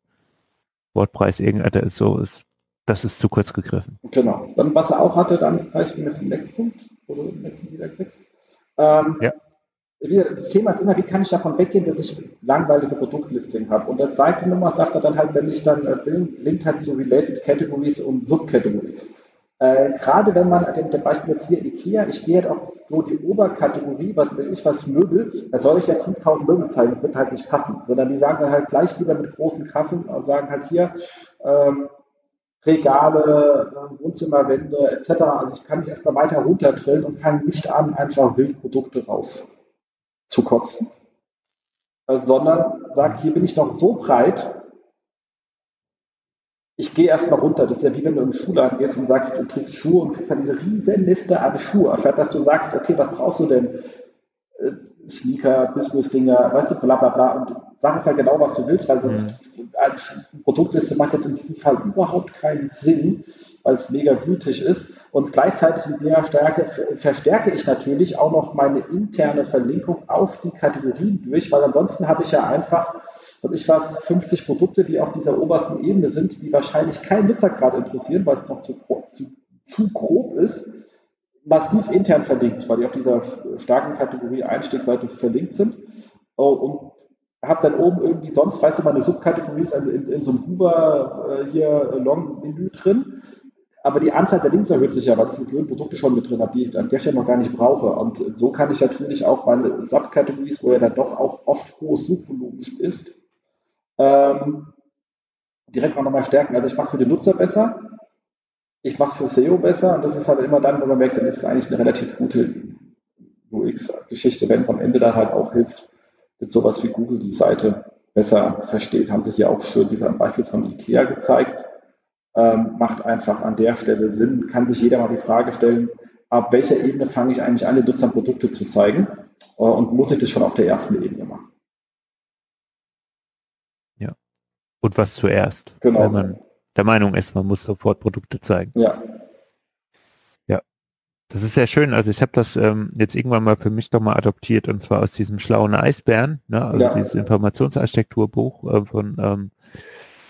Wortpreis irgendeiner ist so, ist, das ist zu kurz gegriffen. Genau. Dann, was er auch hatte, dann vielleicht jetzt zum nächsten Punkt, wo du den nächsten wieder kriegst. Ähm, ja. Das Thema ist immer, wie kann ich davon weggehen, dass ich langweilige Produktlisting habe. Und der zweite Nummer sagt er dann halt, wenn ich dann äh, linkt halt zu Related Categories und Subcategories. Äh, gerade wenn man, dem, dem Beispiel jetzt hier Ikea, ich gehe halt auf so die Oberkategorie, was will ich, was Möbel, da soll ich jetzt 5000 Möbel zeigen, das wird halt nicht passen, sondern die sagen dann halt gleich lieber mit großen Kaffen, und sagen halt hier, ähm, Regale, äh, Wohnzimmerwände etc. Also ich kann mich erstmal weiter runterdrillen und fange nicht an, einfach Wildprodukte raus zu kotzen, äh, sondern sage, hier bin ich noch so breit, ich gehe erstmal runter. Das ist ja wie wenn du im Schuhladen gehst und sagst, du trägst Schuhe und kriegst dann diese riesen Liste an Schuhe, anstatt dass du sagst, okay, was brauchst du denn? Äh, Sneaker, Business-Dinger, weißt du, bla bla bla. Und sag einfach genau, was du willst, weil sonst mhm. eine Produktliste macht jetzt in diesem Fall überhaupt keinen Sinn, weil es mega gütig ist. Und gleichzeitig in der Stärke verstärke ich natürlich auch noch meine interne Verlinkung auf die Kategorien durch, weil ansonsten habe ich ja einfach und ich was, 50 Produkte, die auf dieser obersten Ebene sind, die wahrscheinlich keinen Nutzer gerade interessieren, weil es noch zu, zu, zu grob ist, massiv intern verlinkt, weil die auf dieser starken Kategorie Einstiegsseite verlinkt sind. Oh, und habe dann oben irgendwie sonst, weißt du, meine Subkategorie ist in, in, so einem Hoover äh, hier Long-Menü drin. Aber die Anzahl der Links erhöht sich ja, weil ich die blöden Produkte schon mit drin habe, die ich an der Stelle noch gar nicht brauche. Und so kann ich natürlich auch meine Subkategories, wo ja dann doch auch oft hohes Suchvolumen ist, ähm, direkt auch nochmal stärken. Also ich mache es für den Nutzer besser, ich mache es für SEO besser und das ist halt immer dann, wo man merkt, dann ist es eigentlich eine relativ gute UX-Geschichte, wenn es am Ende dann halt auch hilft, mit sowas wie Google die Seite besser versteht. Haben sich hier auch schön dieser Beispiel von IKEA gezeigt. Ähm, macht einfach an der Stelle Sinn, kann sich jeder mal die Frage stellen, ab welcher Ebene fange ich eigentlich an, den Nutzern Produkte zu zeigen äh, und muss ich das schon auf der ersten Ebene machen? Und was zuerst. Genau. Wenn man der Meinung ist, man muss sofort Produkte zeigen. Ja. Ja. Das ist sehr schön. Also ich habe das ähm, jetzt irgendwann mal für mich doch mal adoptiert und zwar aus diesem schlauen Eisbären, ne? also ja. dieses Informationsarchitekturbuch äh, von ähm,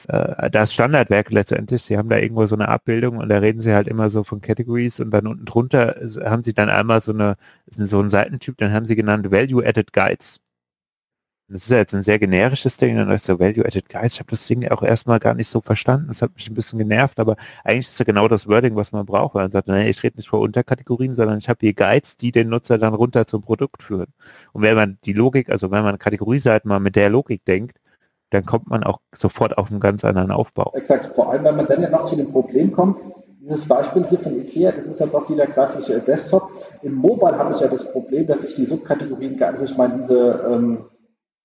äh, das Standardwerk letztendlich. Sie haben da irgendwo so eine Abbildung und da reden sie halt immer so von Categories und dann unten drunter haben sie dann einmal so eine so einen Seitentyp, dann haben sie genannt Value Added Guides. Das ist ja jetzt ein sehr generisches Ding, dann ist so Value-Added Guides. Ich habe das Ding auch erstmal gar nicht so verstanden. Das hat mich ein bisschen genervt, aber eigentlich ist ja genau das Wording, was man braucht, man sagt, nee, ich rede nicht vor Unterkategorien, sondern ich habe hier Guides, die den Nutzer dann runter zum Produkt führen. Und wenn man die Logik, also wenn man Kategorieseiten mal mit der Logik denkt, dann kommt man auch sofort auf einen ganz anderen Aufbau. Exakt, vor allem, wenn man dann ja noch zu dem Problem kommt, dieses Beispiel hier von IKEA, das ist jetzt auch wieder klassische Desktop. Im Mobile habe ich ja das Problem, dass ich die Subkategorien ganz, ich meine, diese ähm,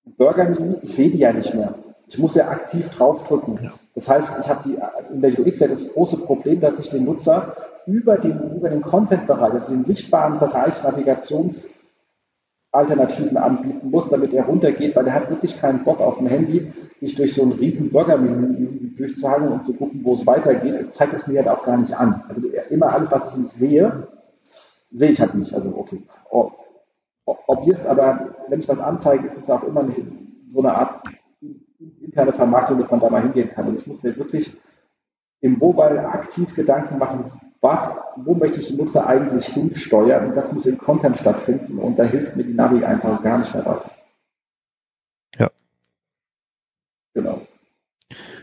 Burger-Menü, ich sehe die ja nicht mehr. Ich muss ja aktiv draufdrücken. Ja. Das heißt, ich habe die in der UX ja das große Problem, dass ich den Nutzer über den, über den Content-Bereich, also den sichtbaren Bereich Navigationsalternativen anbieten muss, damit er runtergeht, weil er hat wirklich keinen Bock auf dem Handy, sich durch so ein riesen Burger-Menü durchzuhangeln und zu gucken, wo es weitergeht. Es zeigt es mir halt auch gar nicht an. Also immer alles, was ich nicht sehe, sehe ich halt nicht. Also okay. Oh, obvious, aber wenn ich was anzeige, ist es auch immer so eine Art interne Vermarktung, dass man da mal hingehen kann. Also ich muss mir wirklich im Mobile aktiv Gedanken machen, was, wo möchte ich den Nutzer eigentlich hinsteuern und das muss im Content stattfinden und da hilft mir die Navi einfach gar nicht mehr weiter. Ja. Genau.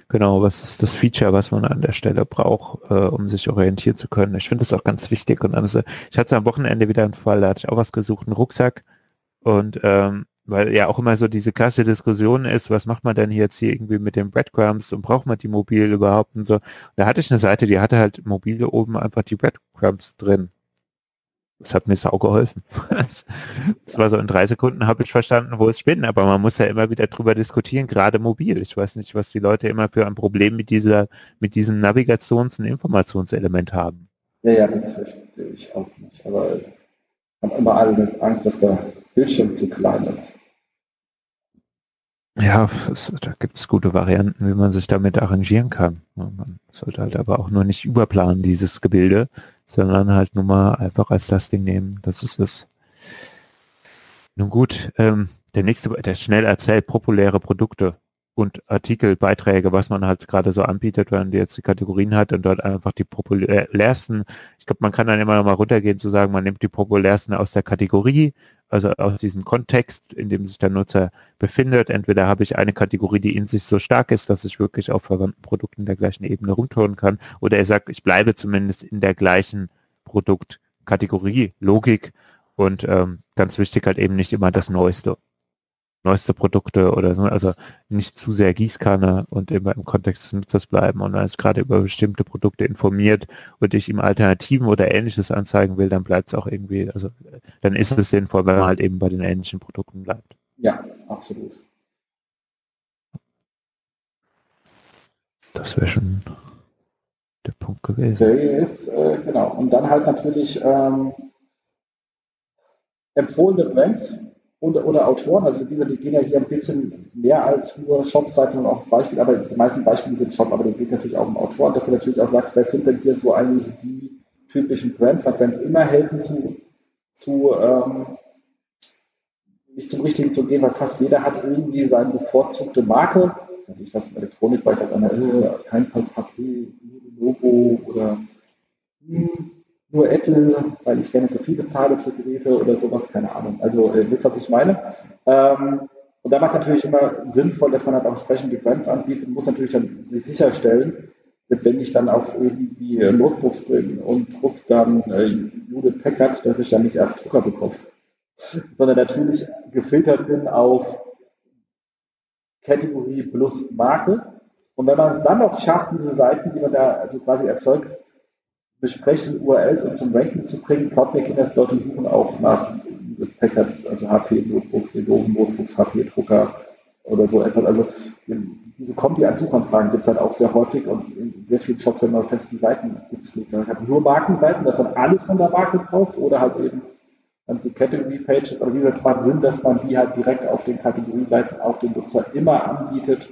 Genau, was ist das Feature, was man an der Stelle braucht, äh, um sich orientieren zu können. Ich finde das auch ganz wichtig. Und also, ich hatte am Wochenende wieder einen Fall, da hatte ich auch was gesucht, einen Rucksack. Und ähm, weil ja auch immer so diese klassische Diskussion ist, was macht man denn jetzt hier irgendwie mit den Breadcrumbs und braucht man die mobil überhaupt und so. Da hatte ich eine Seite, die hatte halt mobile oben einfach die Breadcrumbs drin. Das hat mir sau geholfen. Das war so in drei Sekunden habe ich verstanden, wo es bin, aber man muss ja immer wieder drüber diskutieren, gerade mobil. Ich weiß nicht, was die Leute immer für ein Problem mit dieser, mit diesem Navigations- und Informationselement haben. Ja, ja, das verstehe ich auch nicht. Aber haben immer alle Angst, dass der Bildschirm zu klein ist. Ja, es, da gibt es gute Varianten, wie man sich damit arrangieren kann. Man sollte halt aber auch nur nicht überplanen, dieses Gebilde, sondern halt nur mal einfach als das Ding nehmen. Das ist es. Nun gut, ähm, der nächste, der schnell erzählt, populäre Produkte und Artikelbeiträge, was man halt gerade so anbietet, wenn man jetzt die Kategorien hat und dort einfach die populärsten, ich glaube, man kann dann immer noch mal runtergehen zu sagen, man nimmt die populärsten aus der Kategorie also aus diesem Kontext, in dem sich der Nutzer befindet. Entweder habe ich eine Kategorie, die in sich so stark ist, dass ich wirklich auf verwandten Produkten der gleichen Ebene rumtouren kann, oder er sagt, ich bleibe zumindest in der gleichen Produktkategorie, Logik und ähm, ganz wichtig halt eben nicht immer das Neueste neueste Produkte oder so, also nicht zu sehr Gießkanne und immer im Kontext des Nutzers bleiben. Und wenn es gerade über bestimmte Produkte informiert und ich ihm Alternativen oder ähnliches anzeigen will, dann bleibt es auch irgendwie, also dann ist es sinnvoll, wenn man halt eben bei den ähnlichen Produkten bleibt. Ja, absolut. Das wäre schon der Punkt gewesen. Der ist, äh, genau. Und dann halt natürlich ähm, empfohlene Brands, oder, oder Autoren, also die, die gehen ja hier ein bisschen mehr als nur Shop-Seiten und auch Beispiele, aber die meisten Beispiele sind Shop, aber die geht natürlich auch um Autoren, dass du natürlich auch sagst, wer sind denn hier so eigentlich die typischen Brands, weil Brands immer helfen zu, zu ähm, nicht zum Richtigen zu gehen, weil fast jeder hat irgendwie seine bevorzugte Marke. Das ich was in Elektronik weiß, sagt einer, äh, keinenfalls HP, Logo oder hm, nur Apple, weil ich gerne so viel bezahle für Geräte oder sowas, keine Ahnung. Also äh, wisst, was ich meine. Ähm, und da war es natürlich immer sinnvoll, dass man halt auch entsprechende Brands anbietet, muss natürlich dann sich sicherstellen, wenn ich dann auch irgendwie Notebooks bringe und druck dann äh, Judith Packard, dass ich dann nicht erst Drucker bekomme, sondern natürlich gefiltert bin auf Kategorie plus Marke. Und wenn man es dann noch schafft, diese Seiten, die man da also quasi erzeugt, besprechen, URLs und zum Ranking zu bringen. Glaubt mir, Kinder, Leute suchen auch nach Packard, also HP-Notebooks, Lenovo-Notebooks, HP-Drucker oder so etwas. Also diese Kombi an Suchanfragen gibt es halt auch sehr häufig und in sehr vielen Shops immer festen Seiten gibt es nicht. Ich habe nur Markenseiten, das ist dann alles von der Marke drauf oder halt eben die Category Pages. Aber wie gesagt, es macht Sinn, dass man die halt direkt auf den Kategorieseiten auch den Nutzer immer anbietet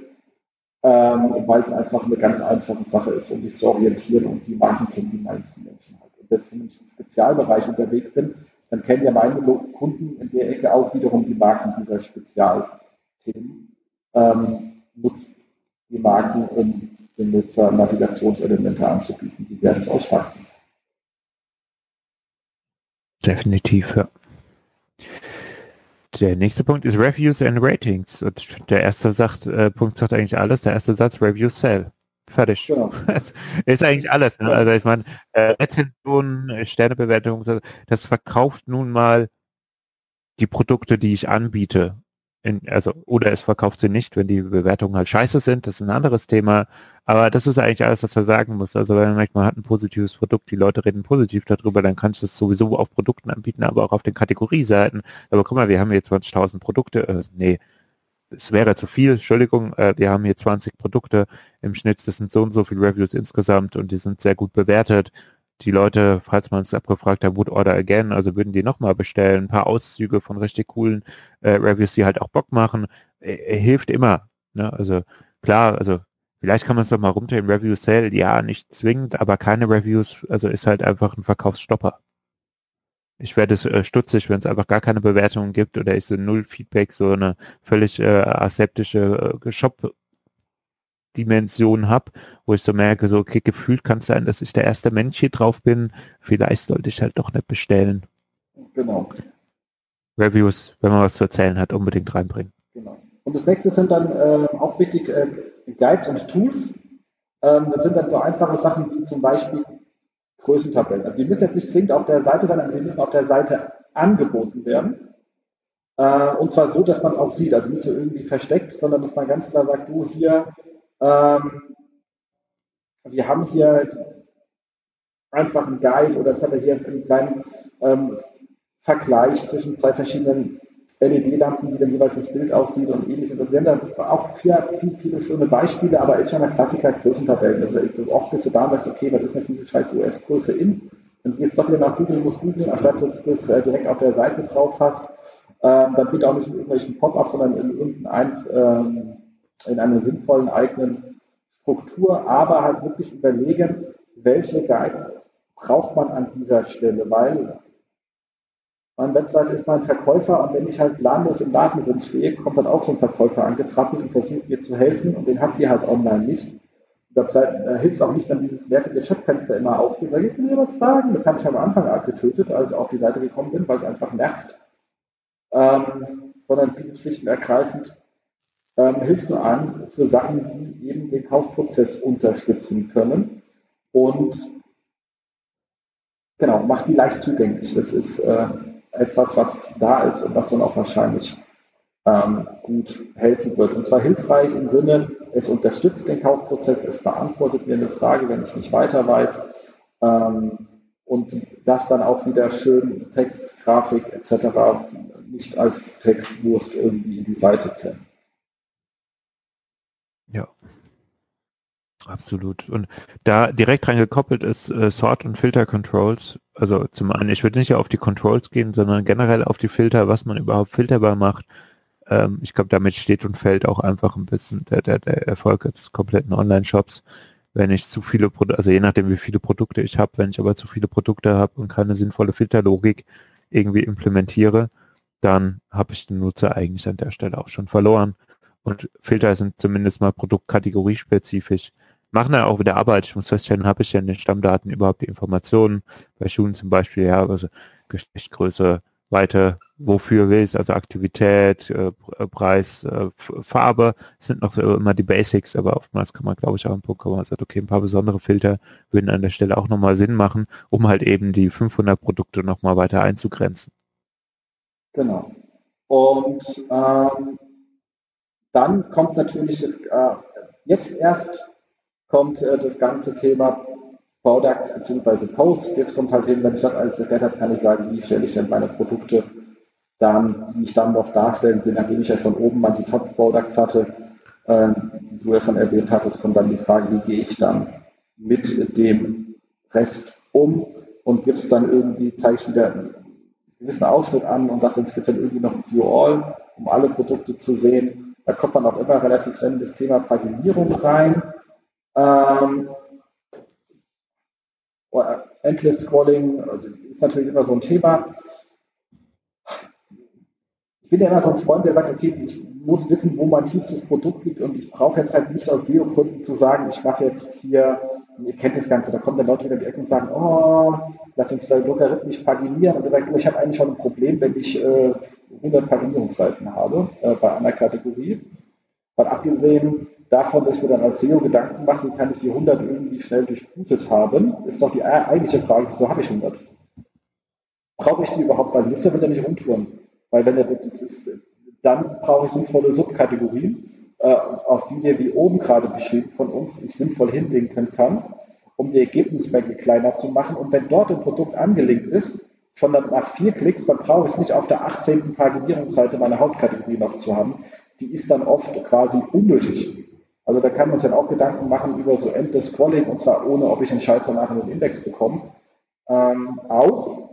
ähm, weil es einfach eine ganz einfache Sache ist, um sich zu orientieren und die Marken kennen die meisten Menschen halt. Und wenn ich im Spezialbereich unterwegs bin, dann kennen ja meine Kunden in der Ecke auch wiederum die Marken dieser Spezialthemen, ähm, nutzt die Marken, um den Nutzer Navigationselemente anzubieten. Sie werden es ausschlachten. Definitiv, ja. Der nächste Punkt ist Reviews and Ratings. Und der erste sagt, äh, Punkt sagt eigentlich alles. Der erste Satz, Reviews sell. Fertig. Genau. Das ist eigentlich alles. Ne? Also ich meine, äh, Rezensionen, Sternebewertungen, das verkauft nun mal die Produkte, die ich anbiete in, also, oder es verkauft sie nicht, wenn die Bewertungen halt scheiße sind, das ist ein anderes Thema. Aber das ist eigentlich alles, was er sagen muss. Also wenn man merkt, man hat ein positives Produkt, die Leute reden positiv darüber, dann kannst du es sowieso auf Produkten anbieten, aber auch auf den Kategorieseiten. Aber guck mal, wir haben hier 20.000 Produkte, äh, nee, es wäre zu viel, Entschuldigung, äh, wir haben hier 20 Produkte im Schnitt, das sind so und so viele Reviews insgesamt und die sind sehr gut bewertet die Leute, falls man es abgefragt hat, would order again, also würden die nochmal bestellen, ein paar Auszüge von richtig coolen äh, Reviews, die halt auch Bock machen, äh, hilft immer. Ne? Also klar, also vielleicht kann man es doch mal rumdrehen, Review Sale, ja, nicht zwingend, aber keine Reviews, also ist halt einfach ein Verkaufsstopper. Ich werde es äh, stutzig, wenn es einfach gar keine Bewertungen gibt oder ich so null Feedback, so eine völlig äh, aseptische äh, Shop Dimension habe, wo ich so merke, so, okay, gefühlt kann es sein, dass ich der erste Mensch hier drauf bin. Vielleicht sollte ich halt doch nicht bestellen. Genau. Reviews, wenn man was zu erzählen hat, unbedingt reinbringen. Genau. Und das nächste sind dann äh, auch wichtig äh, Guides und Tools. Ähm, das sind dann so einfache Sachen wie zum Beispiel Größentabellen. Also die müssen jetzt nicht zwingend auf der Seite sein, aber sie müssen auf der Seite angeboten werden. Äh, und zwar so, dass man es auch sieht. Also nicht so irgendwie versteckt, sondern dass man ganz klar sagt, du hier ähm, wir haben hier einfach einen Guide oder es hat er hier einen kleinen ähm, Vergleich zwischen zwei verschiedenen LED-Lampen, wie dann jeweils das Bild aussieht und ähnliches. Das sind dann auch viele, viele, viele schöne Beispiele, aber ist schon ein Klassiker Größentabellen. Also oft bist du da sagst, okay, was ist jetzt diese scheiß US-Größe in? Dann gehst du doch wieder nach Google, musst googeln, anstatt dass du das äh, direkt auf der Seite drauf hast. Ähm, dann bitte auch nicht in irgendwelchen Pop-ups, sondern in irgendeins ähm, in einer sinnvollen eigenen Struktur, aber halt wirklich überlegen, welche Guides braucht man an dieser Stelle, weil meine Webseite ist mein Verkäufer und wenn ich halt planlos im Laden drin stehe, kommt dann auch so ein Verkäufer angetrappelt und versucht mir zu helfen und den habt ihr halt online nicht. Webseiten äh, hilft es auch nicht, wenn dieses wertige Chatfenster immer aufgeht, weil ich mir was fragen. Das habe ich am Anfang getötet, als ich auf die Seite gekommen bin, weil es einfach nervt. ähm, sondern bietet schlicht und ergreifend ähm, Hilfe an für Sachen, die eben den Kaufprozess unterstützen können und genau, macht die leicht zugänglich. Das ist äh, etwas, was da ist und was dann auch wahrscheinlich ähm, gut helfen wird. Und zwar hilfreich im Sinne, es unterstützt den Kaufprozess, es beantwortet mir eine Frage, wenn ich nicht weiter weiß. Ähm, und das dann auch wieder schön Text, Grafik etc. nicht als Textwurst irgendwie in die Seite klemmen. Ja. Absolut. Und da direkt dran gekoppelt ist äh, Sort und Filter Controls. Also zum einen, ich würde nicht auf die Controls gehen, sondern generell auf die Filter, was man überhaupt filterbar macht. Ähm, ich glaube, damit steht und fällt auch einfach ein bisschen der, der, der Erfolg des kompletten Online-Shops. Wenn ich zu viele Produkte, also je nachdem, wie viele Produkte ich habe, wenn ich aber zu viele Produkte habe und keine sinnvolle Filterlogik irgendwie implementiere, dann habe ich den Nutzer eigentlich an der Stelle auch schon verloren. Und Filter sind zumindest mal produktkategoriespezifisch machen dann auch wieder Arbeit. Ich muss feststellen, habe ich ja in den Stammdaten überhaupt die Informationen, bei Schuhen zum Beispiel, ja, also Geschlechtgröße, Weite, wofür willst, also Aktivität, äh, äh Preis, äh, Farbe, sind noch so immer die Basics, aber oftmals kann man, glaube ich, auch einen Punkt kommen, man sagt, okay, ein paar besondere Filter würden an der Stelle auch nochmal Sinn machen, um halt eben die 500 Produkte nochmal weiter einzugrenzen. Genau. Und ähm, dann kommt natürlich das, äh, jetzt erst kommt äh, das ganze Thema Products bzw. Post. Jetzt kommt halt hin, wenn ich das alles erklärt habe, kann ich sagen, wie stelle ich denn meine Produkte dann, die ich dann noch darstellen will, nachdem ich ja schon oben mal die Top-Products hatte, äh, die du ja schon erwähnt hattest, kommt dann die Frage, wie gehe ich dann mit dem Rest um und gibt es dann irgendwie, zeige ich wieder einen gewissen Ausschnitt an und sage, es gibt dann irgendwie noch ein View All, um alle Produkte zu sehen. Da kommt man auch immer relativ schnell in das Thema Paginierung rein. Ähm, Endless Scrolling also ist natürlich immer so ein Thema. Ich bin ja immer so ein Freund, der sagt, okay, ich muss wissen, wo mein tiefstes Produkt liegt und ich brauche jetzt halt nicht aus SEO-Gründen zu sagen, ich mache jetzt hier, ihr kennt das Ganze, da kommen dann Leute wieder in die Ecke und sagen, oh, lass uns vielleicht logarithmisch paginieren und wir sagen, oh, ich habe eigentlich schon ein Problem, wenn ich äh, 100 Paginierungsseiten habe äh, bei einer Kategorie. Weil abgesehen davon, dass mir dann als SEO Gedanken mache, wie kann ich die 100 irgendwie schnell durchblutet haben, ist doch die eigentliche Frage, wieso habe ich 100? Brauche ich die überhaupt? Weil Nutzer wird ja nicht rumtouren. Weil wenn er das ist, dann brauche ich sinnvolle Subkategorien, äh, auf die wir wie oben gerade beschrieben von uns ich sinnvoll hinlinken kann, um die Ergebnismenge kleiner zu machen. Und wenn dort ein Produkt angelinkt ist, schon nach vier Klicks, dann brauche ich es nicht auf der 18. Paginierungsseite meiner Hauptkategorie noch zu haben. Die ist dann oft quasi unnötig. Also da kann man sich dann auch Gedanken machen über so Endless Scrolling und zwar ohne, ob ich einen Scheiß danach in den Index bekomme. Ähm, auch,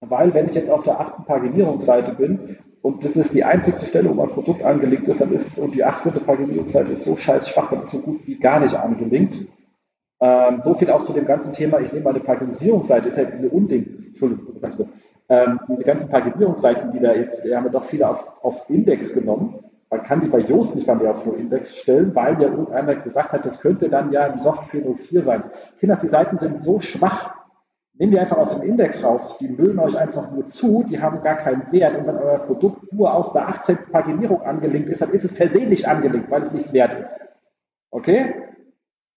weil wenn ich jetzt auf der achten Paginierungsseite bin und das ist die einzigste Stelle, wo mein Produkt angelegt ist, dann ist und die 18. Paginierungsseite ist so scheiß schwach, dann ist so gut wie gar nicht angelinkt. Ähm, so viel auch zu dem ganzen Thema, ich nehme meine Paginierungsseite, ist halt eine Unding. Entschuldigung, ganz kurz. Ähm, diese ganzen Paginierungsseiten, die da jetzt, haben wir doch viele auf, auf Index genommen. Man kann die bei Yoast nicht mehr auf Index stellen, weil ja irgendeiner gesagt hat, das könnte dann ja ein Soft 404 sein. Kinder, die Seiten sind so schwach. Nehmt die einfach aus dem Index raus. Die müllen euch einfach nur zu, die haben gar keinen Wert. Und wenn euer Produkt nur aus der 18. Paginierung angelegt ist, dann ist es per se nicht angelegt, weil es nichts wert ist. Okay?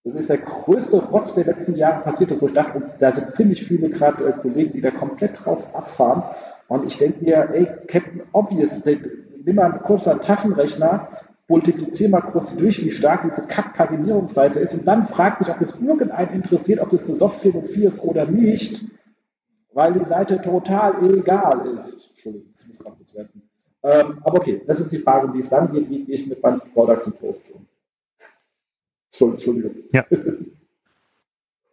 Das ist der größte Rotz der letzten Jahre passiert ist, wo ich dachte, da sind ziemlich viele gerade äh, Kollegen, die da komplett drauf abfahren. Und ich denke mir, ey, Captain Obvious, nimm mal kurz einen Taschenrechner, multipliziere mal kurz durch, wie stark diese Kack-Paginierungsseite ist und dann frag mich, ob das irgendeinen interessiert, ob das eine Soft 404 ist oder nicht, weil die Seite total egal ist. Entschuldigung, ich muss gerade bewerten. Ähm, aber okay, das ist die Frage, wie es dann geht, wie gehe ich mit meinen Products und Posts um. Entschuldigung. Ja.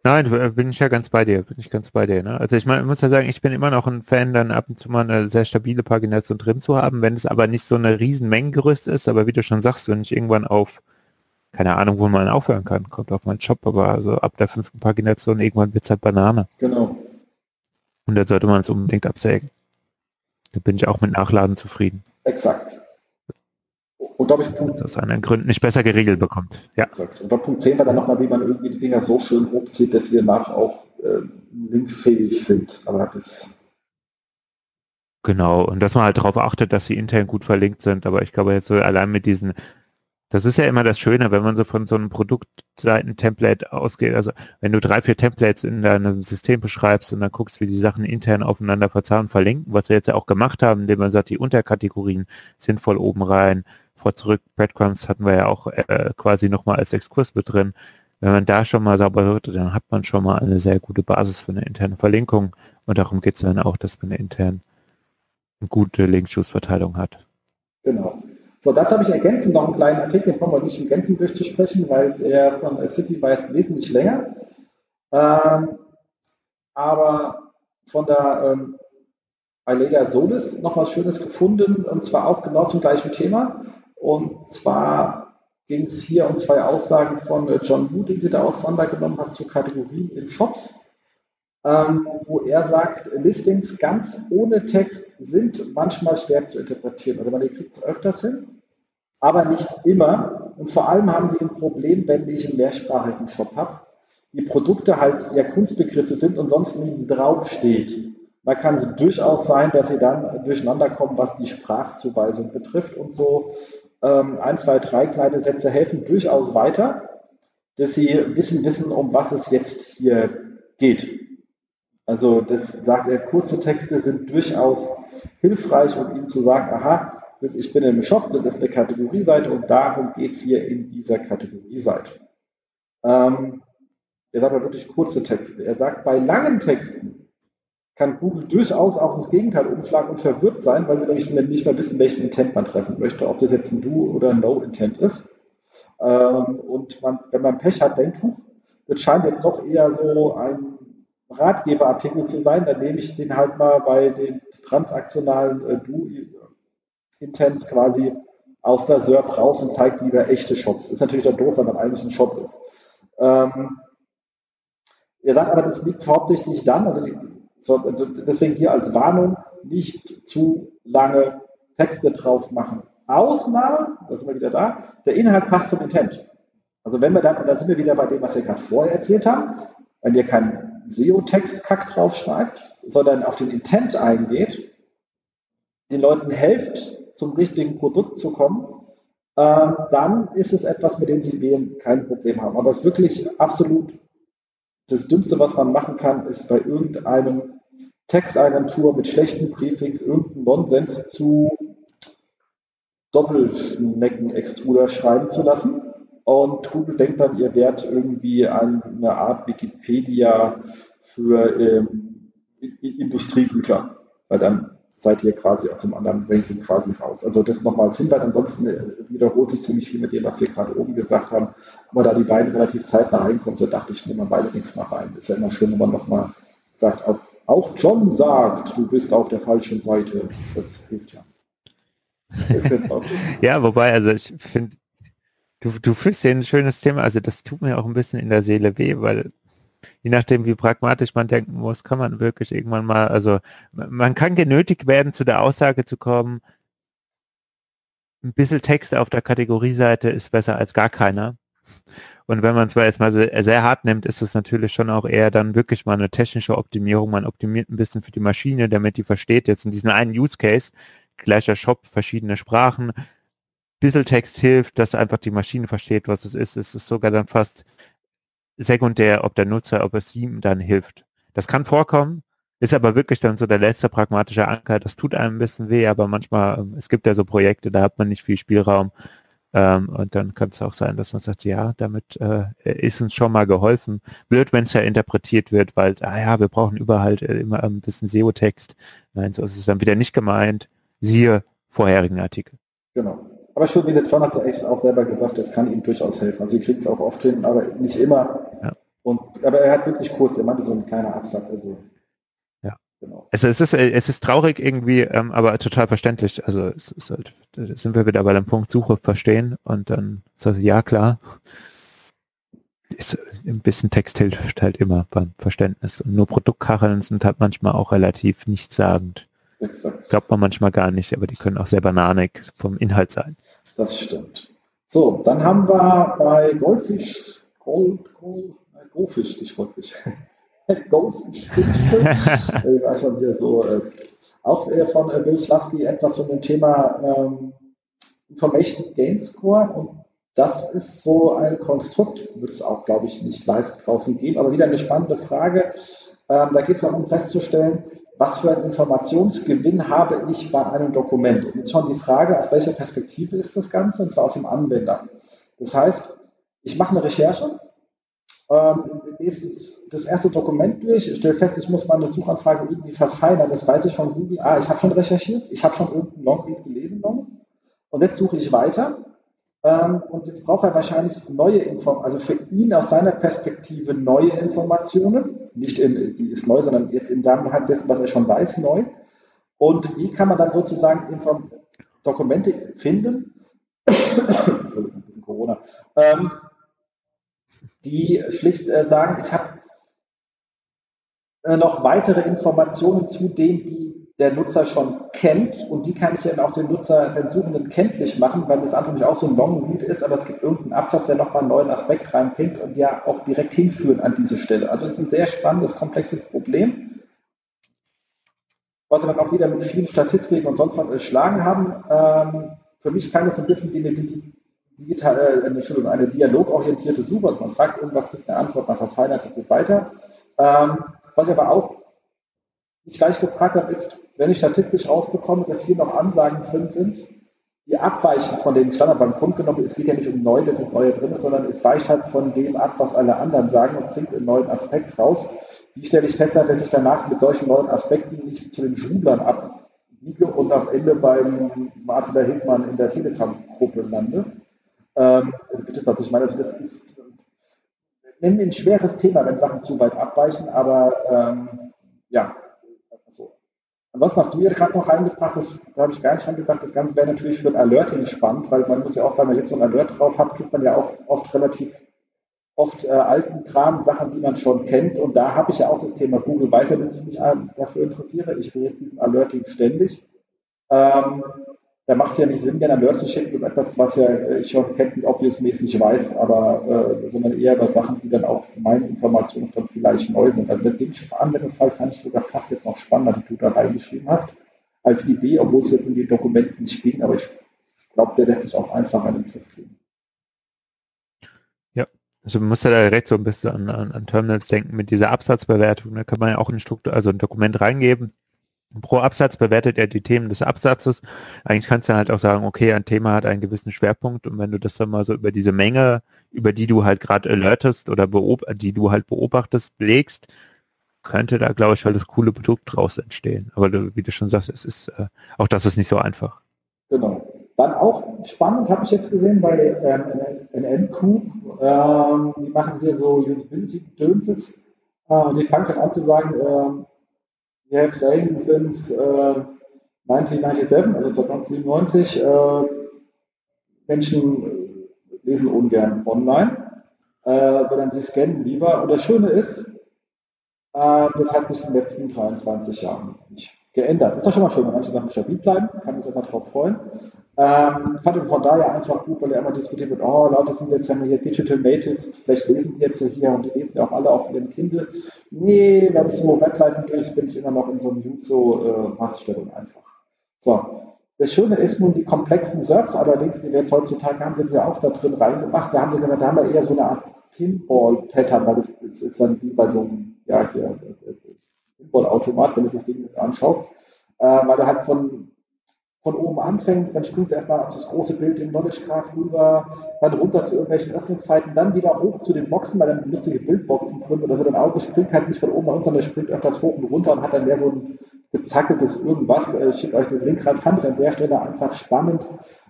Nein, äh, bin ich ja ganz bei dir, bin ich ganz bei dir. Ne? Also ich meine, ich muss ja sagen, ich bin immer noch ein Fan, dann ab und zu mal eine sehr stabile Pagination drin zu haben, wenn es aber nicht so eine riesen Mengengerüst ist, aber wie du schon sagst, wenn ich irgendwann auf, keine Ahnung, wo man aufhören kann, kommt auf meinen Job, aber also ab der fünften Pagination irgendwann wird es halt Banane. Genau. Und dann sollte man es unbedingt absägen. Da bin ich auch mit Nachladen zufrieden. Exakt. Und glaube ich, Punkt. Aus anderen Gründen nicht besser geregelt bekommt. Ja. Exakt. Und bei Punkt 10 war dann nochmal, wie man irgendwie die Dinger so schön hochzieht, dass sie danach auch äh, linkfähig sind. Aber das. Genau, und dass man halt darauf achtet, dass sie intern gut verlinkt sind. Aber ich glaube jetzt so allein mit diesen, das ist ja immer das Schöne, wenn man so von so einem Produktseiten-Template ausgeht. Also wenn du drei, vier Templates in deinem System beschreibst und dann guckst, wie die Sachen intern aufeinander verzahnen, verlinken, was wir jetzt ja auch gemacht haben, indem man sagt, die Unterkategorien sinnvoll oben rein, vor zurück, Breadcrumbs hatten wir ja auch äh, quasi nochmal als Exkurs mit drin. Wenn man da schon mal sauber hört, dann hat man schon mal eine sehr gute Basis für eine interne Verlinkung. Und darum geht es dann auch, dass man intern eine gute Link-Juice-Verteilung hat. Genau. So, dazu habe ich ergänzend noch einen kleinen Artikel, den brauchen wir nicht im Gänzen durchzusprechen, weil der von City war jetzt wesentlich länger. Ähm, aber von der ähm, Aleda Solis noch was Schönes gefunden, und zwar auch genau zum gleichen Thema. Und zwar ging es hier um zwei Aussagen von äh, John Wu, den sie da auseinandergenommen hat zu Kategorien in Shops ähm, wo er sagt, Listings ganz ohne Text sind manchmal schwer zu interpretieren. Also man kriegt es öfters hin, aber nicht immer. Und vor allem haben sie ein Problem, wenn ich einen mehrsprachigen Shop habe. Die Produkte halt ja Kunstbegriffe sind und sonst nie draufsteht. Da kann es durchaus sein, dass sie dann durcheinander kommen, was die Sprachzuweisung betrifft und so. Ähm, ein, zwei, drei kleine Sätze helfen durchaus weiter, dass sie ein bisschen wissen, um was es jetzt hier geht. Also das sagt er, kurze Texte sind durchaus hilfreich, um ihm zu sagen, aha, das, ich bin im Shop, das ist eine Kategorieseite und darum geht es hier in dieser Kategorieseite. Ähm, er sagt aber wirklich kurze Texte. Er sagt, bei langen Texten kann Google durchaus auch das Gegenteil umschlagen und verwirrt sein, weil sie nämlich nicht mehr wissen, welchen Intent man treffen möchte, ob das jetzt ein Do oder ein No-Intent ist. Ähm, und man, wenn man Pech hat, denkt, das scheint jetzt doch eher so ein Ratgeberartikel zu sein, dann nehme ich den halt mal bei den transaktionalen äh, Do-Intents quasi aus der SERP raus und zeige lieber echte Shops. Ist natürlich dann doof, wenn man eigentlich ein Shop ist. Ähm, er sagt aber, das liegt hauptsächlich dann, also, die, also deswegen hier als Warnung, nicht zu lange Texte drauf machen. Ausnahme, da sind wir wieder da, der Inhalt passt zum Intent. Also wenn wir dann, und da sind wir wieder bei dem, was wir gerade vorher erzählt haben, wenn wir keinen SEO-Text-Kack draufschreibt, sondern auf den Intent eingeht, den Leuten hilft, zum richtigen Produkt zu kommen, äh, dann ist es etwas, mit dem sie kein Problem haben. Aber es ist wirklich absolut das Dümmste, was man machen kann, ist bei irgendeinem Textagentur mit schlechtem Präfix irgendeinen Nonsens zu Doppelschnecken-Extruder schreiben zu lassen und Google denkt dann, ihr werdet irgendwie eine Art Wikipedia für ähm, Industriegüter, weil dann seid ihr quasi aus dem anderen Ranking quasi raus. Also das nochmal als Hinweis. Ansonsten äh, wiederholt sich ziemlich viel mit dem, was wir gerade oben gesagt haben. Aber da die beiden relativ zeitnah reinkommen, so dachte ich, nehme mal beide nichts mal rein. Ist ja immer schön, wenn man nochmal sagt, auch, auch John sagt, du bist auf der falschen Seite. Das hilft ja. ja, wobei, also ich finde, Du, du fühlst ja ein schönes Thema, also das tut mir auch ein bisschen in der Seele weh, weil je nachdem, wie pragmatisch man denken muss, kann man wirklich irgendwann mal, also man kann genötigt werden, zu der Aussage zu kommen, ein bisschen Text auf der Kategorieseite ist besser als gar keiner. Und wenn man es jetzt mal sehr, sehr hart nimmt, ist es natürlich schon auch eher dann wirklich mal eine technische Optimierung. Man optimiert ein bisschen für die Maschine, damit die versteht jetzt in diesem einen Use Case, gleicher Shop, verschiedene Sprachen, bisschen Text hilft, dass einfach die Maschine versteht, was es ist. Es ist sogar dann fast sekundär, ob der Nutzer, ob es ihm dann hilft. Das kann vorkommen, ist aber wirklich dann so der letzte pragmatische Anker. Das tut einem ein bisschen weh, aber manchmal, ähm, es gibt ja so Projekte, da hat man nicht viel Spielraum. Ähm, und dann kann es auch sein, dass man sagt, ja, damit äh, ist uns schon mal geholfen. Blöd, wenn es ja interpretiert wird, weil, ah ja, wir brauchen überall äh, immer ein bisschen SEO-Text. Nein, so ist es dann wieder nicht gemeint. Siehe vorherigen Artikel. Genau. Aber schon, wie gesagt, John hat es auch selber gesagt, es kann ihm durchaus helfen. Also, ihr kriegt es auch oft hin, aber nicht immer. Ja. Und, aber er hat wirklich kurz, er meinte so ein kleiner Absatz. Also. Genau. Also, es ist, es ist traurig irgendwie, ähm, aber total verständlich. Also, es ist halt, da sind wir wieder bei dem Punkt Suche verstehen und dann so, ja, klar. Ist, ein bisschen Text hilft halt immer beim Verständnis. Und nur Produktkacheln sind halt manchmal auch relativ nichtssagend. Exakt. Glaubt man manchmal gar nicht, aber die können auch sehr bananig vom Inhalt sein. Das stimmt. So, dann haben wir bei Goldfisch, Gold, Gold, Goldfisch, nicht Goldfisch. Ghost Stinkstill. das war schon wieder so, äh, auch äh, von äh, Bill Slavsky etwas zu dem Thema ähm, Information Gain Score und das ist so ein Konstrukt, wird es auch, glaube ich, nicht live draußen geben, aber wieder eine spannende Frage. Ähm, da geht es darum festzustellen, was für einen Informationsgewinn habe ich bei einem Dokument. Und jetzt schon die Frage, aus welcher Perspektive ist das Ganze, und zwar aus dem Anwender. Das heißt, ich mache eine Recherche, ähm, lese das erste Dokument durch, stelle fest, ich muss meine Suchanfrage irgendwie verfeinern. Das weiß ich von Google. Ah, ich habe schon recherchiert, ich habe schon irgendeinen Longread gelesen. Und jetzt suche ich weiter ähm, und jetzt braucht er wahrscheinlich neue Informationen, also für ihn aus seiner Perspektive neue Informationen, nicht in, sie ist neu, sondern jetzt im Zusammenhang dessen, was er schon weiß, neu. Und wie kann man dann sozusagen Inform Dokumente finden, Entschuldigung, ein bisschen Corona, ähm, die schlicht äh, sagen, ich habe äh, noch weitere Informationen zu denen, die der Nutzer schon kennt und die kann ich dann auch den Nutzer, den Suchenden kenntlich machen, weil das andere nicht auch so ein Long Read ist, aber es gibt irgendeinen Absatz, der nochmal einen neuen Aspekt reinbringt und ja auch direkt hinführen an diese Stelle. Also es ist ein sehr spannendes, komplexes Problem, was wir dann auch wieder mit vielen Statistiken und sonst was erschlagen haben. Ähm, für mich kann das ein bisschen wie eine digital, äh, Entschuldigung, eine dialogorientierte Suche, also man fragt irgendwas, gibt eine Antwort, man verfeinert, geht weiter. Ähm, was ich aber auch nicht gleich gefragt habe, ist, wenn ich statistisch rausbekomme, dass hier noch Ansagen drin sind, die abweichen von dem Standard beim Punkt genommen, es geht ja nicht um neu, dass es neue drin ist, sondern es weicht halt von dem ab, was alle anderen sagen und bringt einen neuen Aspekt raus. Wie stelle ich fest, dass ich danach mit solchen neuen Aspekten nicht zu den Schulern abbiege und am Ende beim Martin Hickmann in der Telegram-Gruppe lande? Ähm, also das, was ich meine, also das ist, nennen ein schweres Thema, wenn Sachen zu weit abweichen, aber ähm, ja, Ansonsten hast du hier gerade noch reingebracht, das habe ich gar nicht reingebracht, das Ganze wäre natürlich für ein Alerting spannend, weil man muss ja auch sagen, wenn man jetzt so ein Alert drauf hat, kriegt man ja auch oft relativ oft äh, alten Kram, Sachen, die man schon kennt. Und da habe ich ja auch das Thema Google weiß ja, dass ich mich dafür interessiere. Ich will jetzt diesen Alerting ständig. Ähm, da macht es ja nicht Sinn, einen Alert zu schicken über etwas, was ja ich schon Captain Obvious-mäßig weiß, aber äh, sondern eher über Sachen, die dann auch für meine Informationen dann vielleicht neu sind. Also den Anwendungsfall fand ich sogar fast jetzt noch spannender, die du da reingeschrieben hast, als Idee, obwohl es jetzt in den Dokumenten nicht ging, aber ich glaube, der lässt sich auch einfach in den Griff kriegen. Ja, also man muss ja da direkt so ein bisschen an, an, an Terminals denken mit dieser Absatzbewertung. Da kann man ja auch ein Struktur, also ein Dokument reingeben Pro Absatz bewertet er die Themen des Absatzes. Eigentlich kannst du halt auch sagen, okay, ein Thema hat einen gewissen Schwerpunkt und wenn du das dann mal so über diese Menge, über die du halt gerade alertest oder die du halt beobachtest, legst, könnte da, glaube ich, halt das coole Produkt draus entstehen. Aber wie du schon sagst, es ist äh, auch das ist nicht so einfach. Genau. Dann auch spannend, habe ich jetzt gesehen bei ähm, NNQ, ähm, die machen hier so Usability-Dönses. Äh, die fangen dann an zu sagen, äh, we have saying since uh, 1997, also 1997, uh, Menschen lesen ungern online, uh, sondern sie scannen lieber. Und das Schöne ist, uh, das hat sich in den letzten 23 Jahren nicht geändert. Ist doch schon mal schön, wenn manche Sachen stabil bleiben, kann mich immer darauf freuen. Ähm, fand ihn von daher einfach gut, weil er immer diskutiert wird, oh, Leute sind jetzt ja hier Digital Natives, vielleicht lesen die jetzt hier und die lesen ja auch alle auf ihrem Kindle. Nee, wenn ich so Webseiten durch, bin ich immer noch in so einem Jutsu-Maßstellung äh, einfach. So. Das Schöne ist nun, die komplexen Serbs allerdings, die wir jetzt heutzutage haben, sind ja auch da drin reingemacht. Da haben sie gesagt, da haben wir eher so eine Art Pinball-Pattern, weil das, das, ist dann wie bei so einem, ja, hier, äh, äh, Pinball-Automat, wenn du das Ding anschaust, äh, weil du halt von von oben anfängst, dann springst du erstmal auf das große Bild im Knowledge Graph rüber, dann runter zu irgendwelchen Öffnungszeiten, dann wieder hoch zu den Boxen, weil dann lustige Bildboxen drin oder so. Dein Auto springt halt nicht von oben nach unten, sondern springt öfters hoch und runter und hat dann mehr so ein gezackeltes irgendwas. Ich schicke euch das Link rein, fand ich an der Stelle einfach spannend.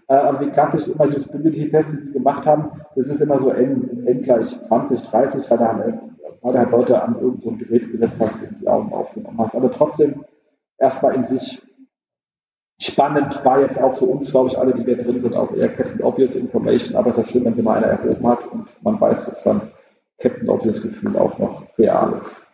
Äh, also wie klassisch immer Usability-Tests, die wir gemacht haben, das ist immer so n, n gleich 20, 30, weil da haben, weil du halt Leute an irgendein so Gerät gesetzt hast und die Augen aufgenommen hast. Aber trotzdem erstmal in sich Spannend war jetzt auch für uns, glaube ich, alle, die wir drin sind, auch eher Captain Obvious Information, aber es ist ja schön, wenn sie mal einer erhoben hat und man weiß, dass dann Captain Obvious Gefühl auch noch real ist.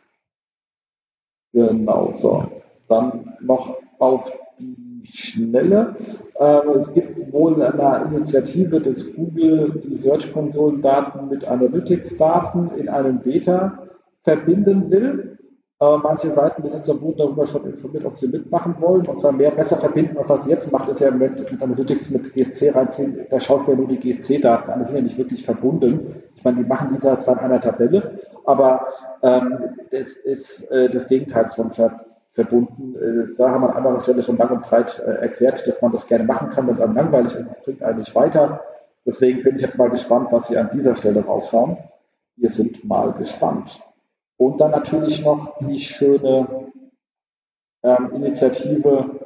Genau, so. Dann noch auf die Schnelle. Äh, es gibt wohl eine Initiative des Google, die Search-Konsolen-Daten mit Analytics-Daten in einem Beta verbinden will. Äh, manche Seitenbesitzer wurden darüber schon informiert, ob sie mitmachen wollen. Und zwar mehr besser verbinden, als was sie jetzt macht, ist ja mit, mit Analytics mit GSC reinziehen. Da schaut man nur die GSC-Daten an, die sind ja nicht wirklich verbunden. Ich meine, die machen die zwar in einer Tabelle, aber ähm, es ist äh, das Gegenteil von ver verbunden. Äh, da haben wir an anderer Stelle schon lang und breit äh, erklärt, dass man das gerne machen kann, wenn es einem langweilig ist. Es bringt eigentlich weiter. Deswegen bin ich jetzt mal gespannt, was sie an dieser Stelle raushauen. Wir sind mal gespannt. Und dann natürlich noch die schöne ähm, Initiative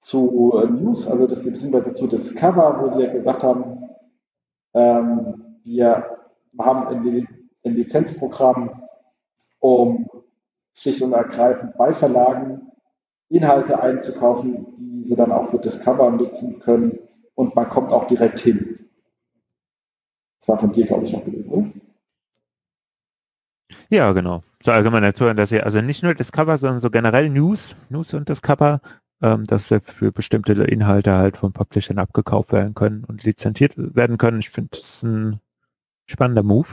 zu äh, News, also das, beziehungsweise zu Discover, wo sie ja gesagt haben, ähm, wir haben ein, ein Lizenzprogramm, um schlicht und ergreifend bei Verlagen Inhalte einzukaufen, die sie dann auch für Discover nutzen können und man kommt auch direkt hin. Das war von dir, glaube ich, noch gewesen, oder? Ja, genau. So allgemein dazu, dass ihr also nicht nur Discover, sondern so generell News, News und Discover, ähm, dass für bestimmte Inhalte halt von Publishern abgekauft werden können und lizenziert werden können. Ich finde das ein spannender Move.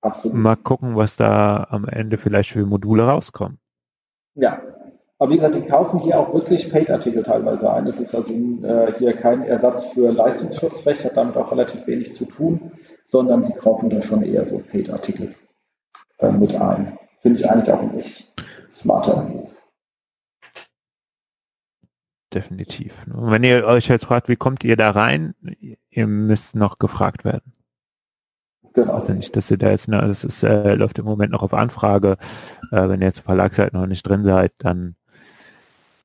Absolut. Mal gucken, was da am Ende vielleicht für Module rauskommen. Ja, aber wie gesagt, die kaufen hier auch wirklich Paid-Artikel teilweise ein. Das ist also äh, hier kein Ersatz für Leistungsschutzrecht, hat damit auch relativ wenig zu tun, sondern sie kaufen da schon eher so Paid-Artikel äh, mit ein. Finde ich eigentlich auch ein echt smarter Move. Definitiv. Und wenn ihr euch jetzt fragt, wie kommt ihr da rein, ihr müsst noch gefragt werden. Genau. Also nicht, dass ihr da jetzt, ne, das ist, äh, läuft im Moment noch auf Anfrage. Äh, wenn ihr jetzt Verlagsseite noch nicht drin seid, dann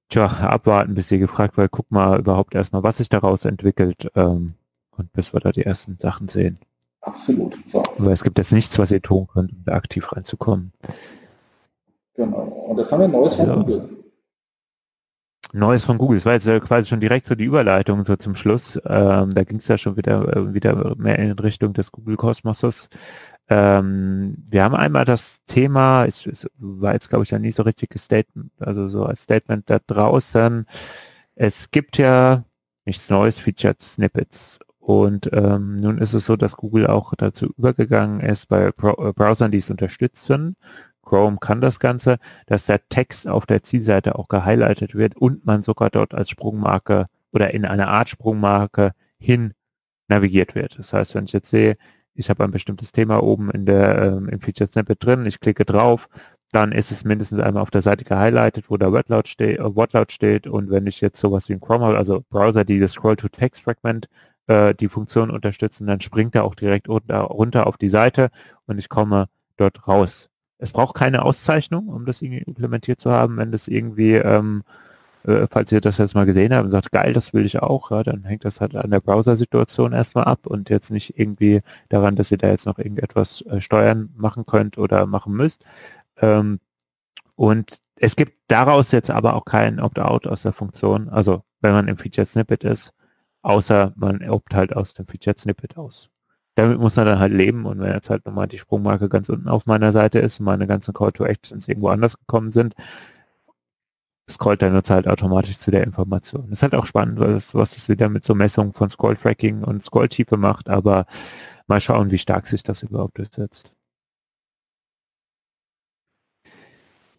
tja, abwarten, bis ihr gefragt werdet, guck mal überhaupt erstmal, was sich daraus entwickelt ähm, und bis wir da die ersten Sachen sehen. Absolut. So. Aber es gibt jetzt nichts, was ihr tun könnt, um da aktiv reinzukommen. Genau. Und das haben wir Neues von also, Google. Neues von Google. Das war jetzt quasi schon direkt so die Überleitung so zum Schluss. Ähm, da ging es ja schon wieder, äh, wieder mehr in Richtung des Google-Kosmoses. Ähm, wir haben einmal das Thema, es war jetzt glaube ich ja nie so richtiges Statement, also so als Statement da draußen. Es gibt ja nichts Neues, Featured Snippets. Und ähm, nun ist es so, dass Google auch dazu übergegangen ist, bei äh, Browsern, die es unterstützen, Chrome kann das Ganze, dass der Text auf der Zielseite auch gehighlightet wird und man sogar dort als Sprungmarke oder in einer Art Sprungmarke hin navigiert wird. Das heißt, wenn ich jetzt sehe, ich habe ein bestimmtes Thema oben in der, ähm, im Feature Snippet drin, ich klicke drauf, dann ist es mindestens einmal auf der Seite gehighlightet, wo der Wordlaut steht, äh, Wortlaut steht und wenn ich jetzt sowas wie ein Chrome also Browser, die das Scroll-to-Text-Fragment äh, die Funktion unterstützen, dann springt er auch direkt unter, runter auf die Seite und ich komme dort raus. Es braucht keine Auszeichnung, um das irgendwie implementiert zu haben. Wenn das irgendwie, ähm, äh, falls ihr das jetzt mal gesehen habt und sagt, geil, das will ich auch, ja, dann hängt das halt an der Browser-Situation erstmal ab und jetzt nicht irgendwie daran, dass ihr da jetzt noch irgendetwas äh, steuern machen könnt oder machen müsst. Ähm, und es gibt daraus jetzt aber auch kein Opt-out aus der Funktion. Also wenn man im Featured Snippet ist, außer man opt halt aus dem Featured Snippet aus. Damit muss man dann halt leben und wenn jetzt halt nochmal die Sprungmarke ganz unten auf meiner Seite ist und meine ganzen Call to Actions irgendwo anders gekommen sind, scrollt der Nutzer halt automatisch zu der Information. Das ist halt auch spannend, was, was das wieder mit so Messungen von Scroll-Tracking und Scrolltiefe macht, aber mal schauen, wie stark sich das überhaupt durchsetzt.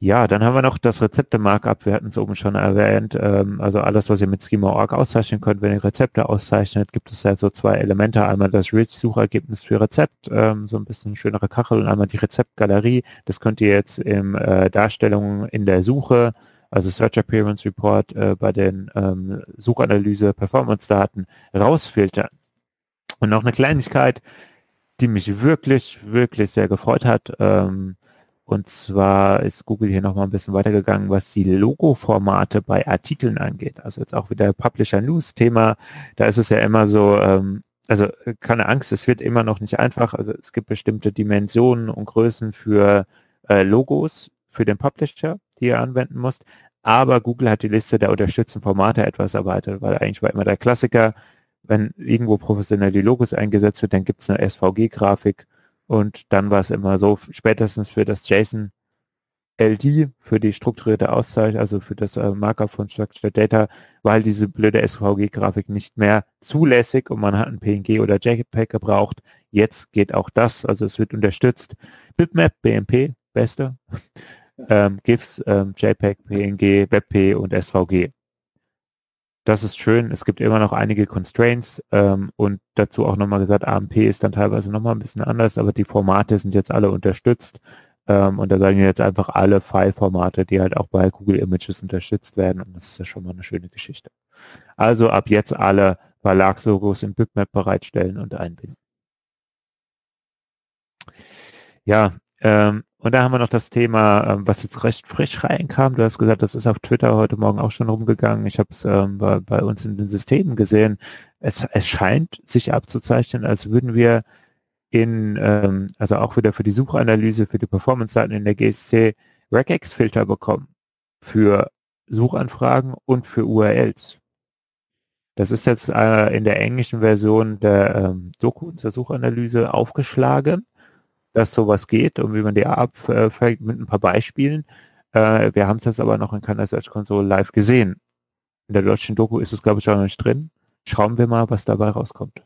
Ja, dann haben wir noch das Rezepte-Markup. Wir hatten es oben schon erwähnt. Ähm, also alles, was ihr mit Schema.org auszeichnen könnt, wenn ihr Rezepte auszeichnet, gibt es ja so zwei Elemente. Einmal das Rich-Suchergebnis für Rezept, ähm, so ein bisschen schönere Kachel und einmal die Rezeptgalerie. Das könnt ihr jetzt im äh, Darstellung in der Suche, also Search Appearance Report äh, bei den ähm, Suchanalyse Performance Daten rausfiltern. Und noch eine Kleinigkeit, die mich wirklich, wirklich sehr gefreut hat. Und zwar ist Google hier nochmal ein bisschen weitergegangen, was die Logo-Formate bei Artikeln angeht. Also jetzt auch wieder Publisher News Thema. Da ist es ja immer so, ähm, also keine Angst, es wird immer noch nicht einfach. Also es gibt bestimmte Dimensionen und Größen für äh, Logos für den Publisher, die ihr anwenden musst. Aber Google hat die Liste der unterstützten Formate etwas erweitert, weil eigentlich war immer der Klassiker, wenn irgendwo professionell die Logos eingesetzt wird, dann gibt es eine SVG-Grafik und dann war es immer so, spätestens für das JSON LD, für die strukturierte Auszeichnung, also für das äh, Markup von Structured Data, war halt diese blöde SVG-Grafik nicht mehr zulässig und man hat ein PNG oder JPEG gebraucht. Jetzt geht auch das, also es wird unterstützt. Bitmap, BMP beste. Ähm, GIFs, ähm, JPEG, PNG, WebP und SVG. Das ist schön. Es gibt immer noch einige Constraints ähm, und dazu auch nochmal gesagt, AMP ist dann teilweise nochmal ein bisschen anders, aber die Formate sind jetzt alle unterstützt. Ähm, und da sagen wir jetzt einfach alle File-Formate, die halt auch bei Google Images unterstützt werden. Und das ist ja schon mal eine schöne Geschichte. Also ab jetzt alle Verlagslogos im Bitmap bereitstellen und einbinden. Ja, ähm, und da haben wir noch das Thema, ähm, was jetzt recht frisch reinkam. Du hast gesagt, das ist auf Twitter heute Morgen auch schon rumgegangen. Ich habe es ähm, bei, bei, uns in den Systemen gesehen. Es, es scheint sich abzuzeichnen, als würden wir in, ähm, also auch wieder für die Suchanalyse, für die Performance-Daten in der GSC Regex-Filter bekommen für Suchanfragen und für URLs. Das ist jetzt äh, in der englischen Version der ähm, Doku zur Suchanalyse aufgeschlagen, dass sowas geht und wie man die abfängt mit ein paar Beispielen. Äh, wir haben es jetzt aber noch in keiner Search Console live gesehen. In der deutschen Doku ist es, glaube ich, auch noch nicht drin. Schauen wir mal, was dabei rauskommt.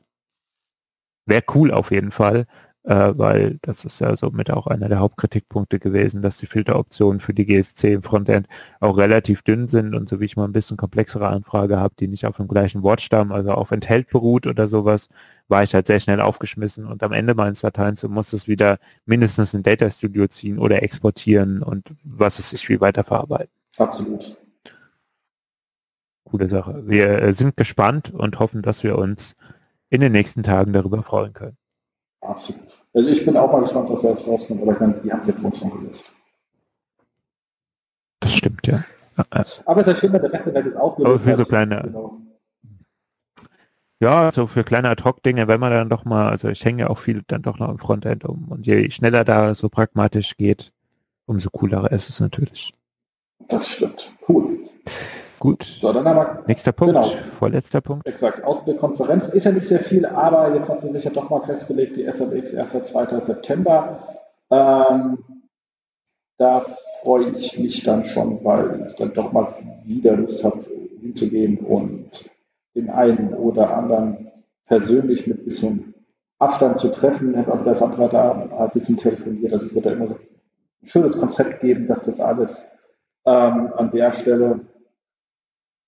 Wäre cool auf jeden Fall, äh, weil das ist ja somit auch einer der Hauptkritikpunkte gewesen, dass die Filteroptionen für die GSC im Frontend auch relativ dünn sind und so wie ich mal ein bisschen komplexere Anfrage habe, die nicht auf dem gleichen Wortstamm, also auf Enthält beruht oder sowas, war ich halt sehr schnell aufgeschmissen und am Ende meines Dateien so muss es wieder mindestens in Data Studio ziehen oder exportieren und was es sich wie weiterverarbeiten. Absolut. Coole Sache. Wir äh, sind gespannt und hoffen, dass wir uns in den nächsten Tagen darüber freuen können. Absolut. Also ich bin auch mal gespannt, was da jetzt rauskommt, aber ich meine, die haben es ja schon gelöst. Das stimmt, ja. Aber es ist ja schön, wenn der Rest der Welt ist auch gelöst hat. So kleine, genau. Ja, so für kleine Ad-Hoc-Dinge, wenn man dann doch mal, also ich hänge ja auch viel dann doch noch im Frontend um und je schneller da so pragmatisch geht, umso cooler ist es natürlich. Das stimmt. Cool. Gut. So, dann aber. Nächster Punkt. Genau. Vorletzter Punkt. Exakt. Ausbildkonferenz ist ja nicht sehr viel, aber jetzt hat sie sich ja doch mal festgelegt, die SMX 1. 2. September. Ähm, da freue ich mich dann schon, weil ich dann doch mal wieder Lust habe, hinzugehen und den einen oder anderen persönlich mit bisschen Abstand zu treffen. Habe das andere da ein bisschen telefoniert. Also es wird da immer so ein schönes Konzept geben, dass das alles ähm, an der Stelle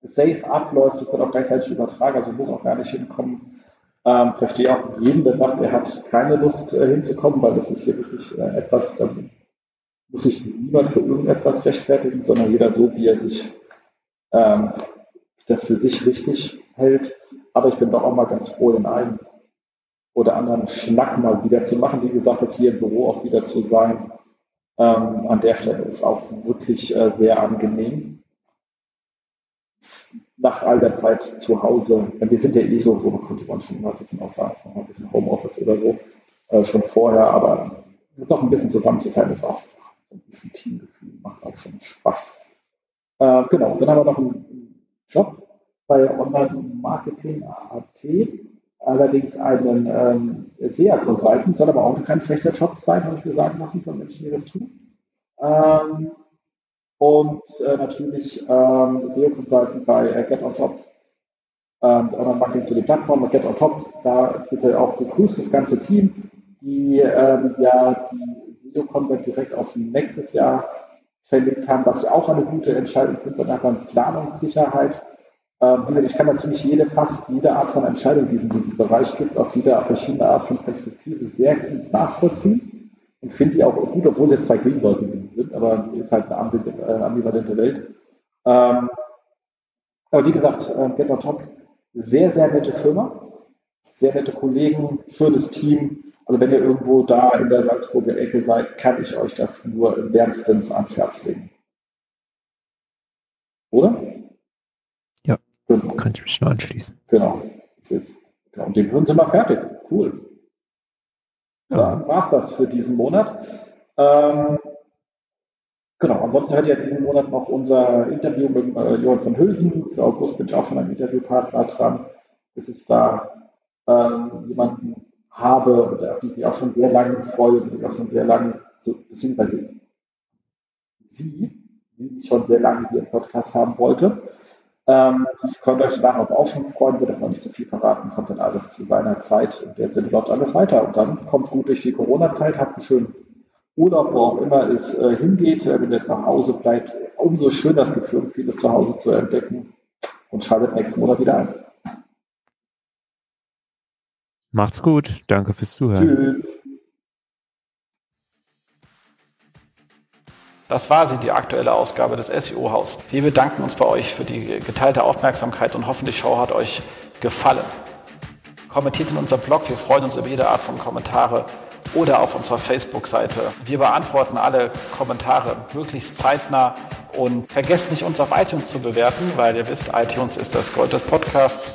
safe abläuft, das wird auch gleichzeitig übertragen, also muss auch gar nicht hinkommen. Ähm, verstehe auch jeden, der sagt, er hat keine Lust äh, hinzukommen, weil das ist hier wirklich äh, etwas, da muss sich niemand für irgendetwas rechtfertigen, sondern jeder so, wie er sich ähm, das für sich richtig hält. Aber ich bin doch auch mal ganz froh, den einen oder anderen Schnack mal wieder zu machen. Wie gesagt, jetzt hier im Büro auch wieder zu sein, ähm, an der Stelle ist auch wirklich äh, sehr angenehm nach all der Zeit zu Hause, wir sind ja eh so, so konnte man schon mal ein bisschen sagen, ein bisschen Homeoffice oder so, äh, schon vorher, aber doch ein bisschen zusammen zu sein, ist auch ein bisschen Teamgefühl, macht auch schon Spaß. Äh, genau, dann haben wir noch einen Job bei Online-Marketing.at, allerdings einen ähm, SEA Consultant, soll aber auch kein schlechter Job sein, habe ich mir sagen lassen von Menschen, die das tun. Ähm, und äh, natürlich ähm, SEO Consultant bei äh, Get on Top. Und dann mache ich so die Plattform Get on Top. Da bitte auch gegrüßt das ganze Team, die ähm, ja die SEO Content direkt auf nächstes Jahr verlegt haben, was ja auch eine gute Entscheidung finde, dann einfach Planungssicherheit. Ähm, ich kann natürlich jede, fast jede Art von Entscheidung, die es in diesem Bereich gibt, aus jeder verschiedenen Art von Perspektive sehr gut nachvollziehen und finde die auch gut, obwohl es ja zwei Greenbörsen sind, aber ist halt eine äh, ambivalente Welt. Ähm, aber wie gesagt, äh, Get on Top, sehr, sehr nette Firma, sehr nette Kollegen, schönes Team. Also wenn ihr irgendwo da in der Salzburger Ecke seid, kann ich euch das nur wärmstens ans Herz legen. Oder? Ja, genau. kann ich mich nur anschließen. Genau. Ist, genau. Und den sind wir fertig. Cool. Ja, war es das für diesen Monat. Ähm, genau, ansonsten hört ihr diesen Monat noch unser Interview mit äh, Johann von Hülsen. Für August bin ich auch schon ein Interviewpartner dran, bis ich da ähm, jemanden habe, der auf die ich mich auch schon sehr lange freue und auch schon sehr lange, so, beziehungsweise sie, die ich schon sehr lange hier im Podcast haben wollte. Ähm, das könnt ihr euch darauf auch schon freuen, wird noch nicht so viel verraten, kommt dann alles zu seiner Zeit. In der Sinne läuft alles weiter. Und dann kommt gut durch die Corona-Zeit, habt einen schönen Urlaub, wo auch immer es äh, hingeht, äh, wenn ihr zu Hause bleibt, umso schön das Gefühl, vieles zu Hause zu entdecken und schaltet nächsten Monat wieder ein. Macht's gut. Danke fürs Zuhören. Tschüss. Das war sie, die aktuelle Ausgabe des SEO-Haus. Wir bedanken uns bei euch für die geteilte Aufmerksamkeit und hoffen, die Show hat euch gefallen. Kommentiert in unserem Blog, wir freuen uns über jede Art von Kommentare oder auf unserer Facebook-Seite. Wir beantworten alle Kommentare möglichst zeitnah und vergesst nicht, uns auf iTunes zu bewerten, weil ihr wisst, iTunes ist das Gold des Podcasts.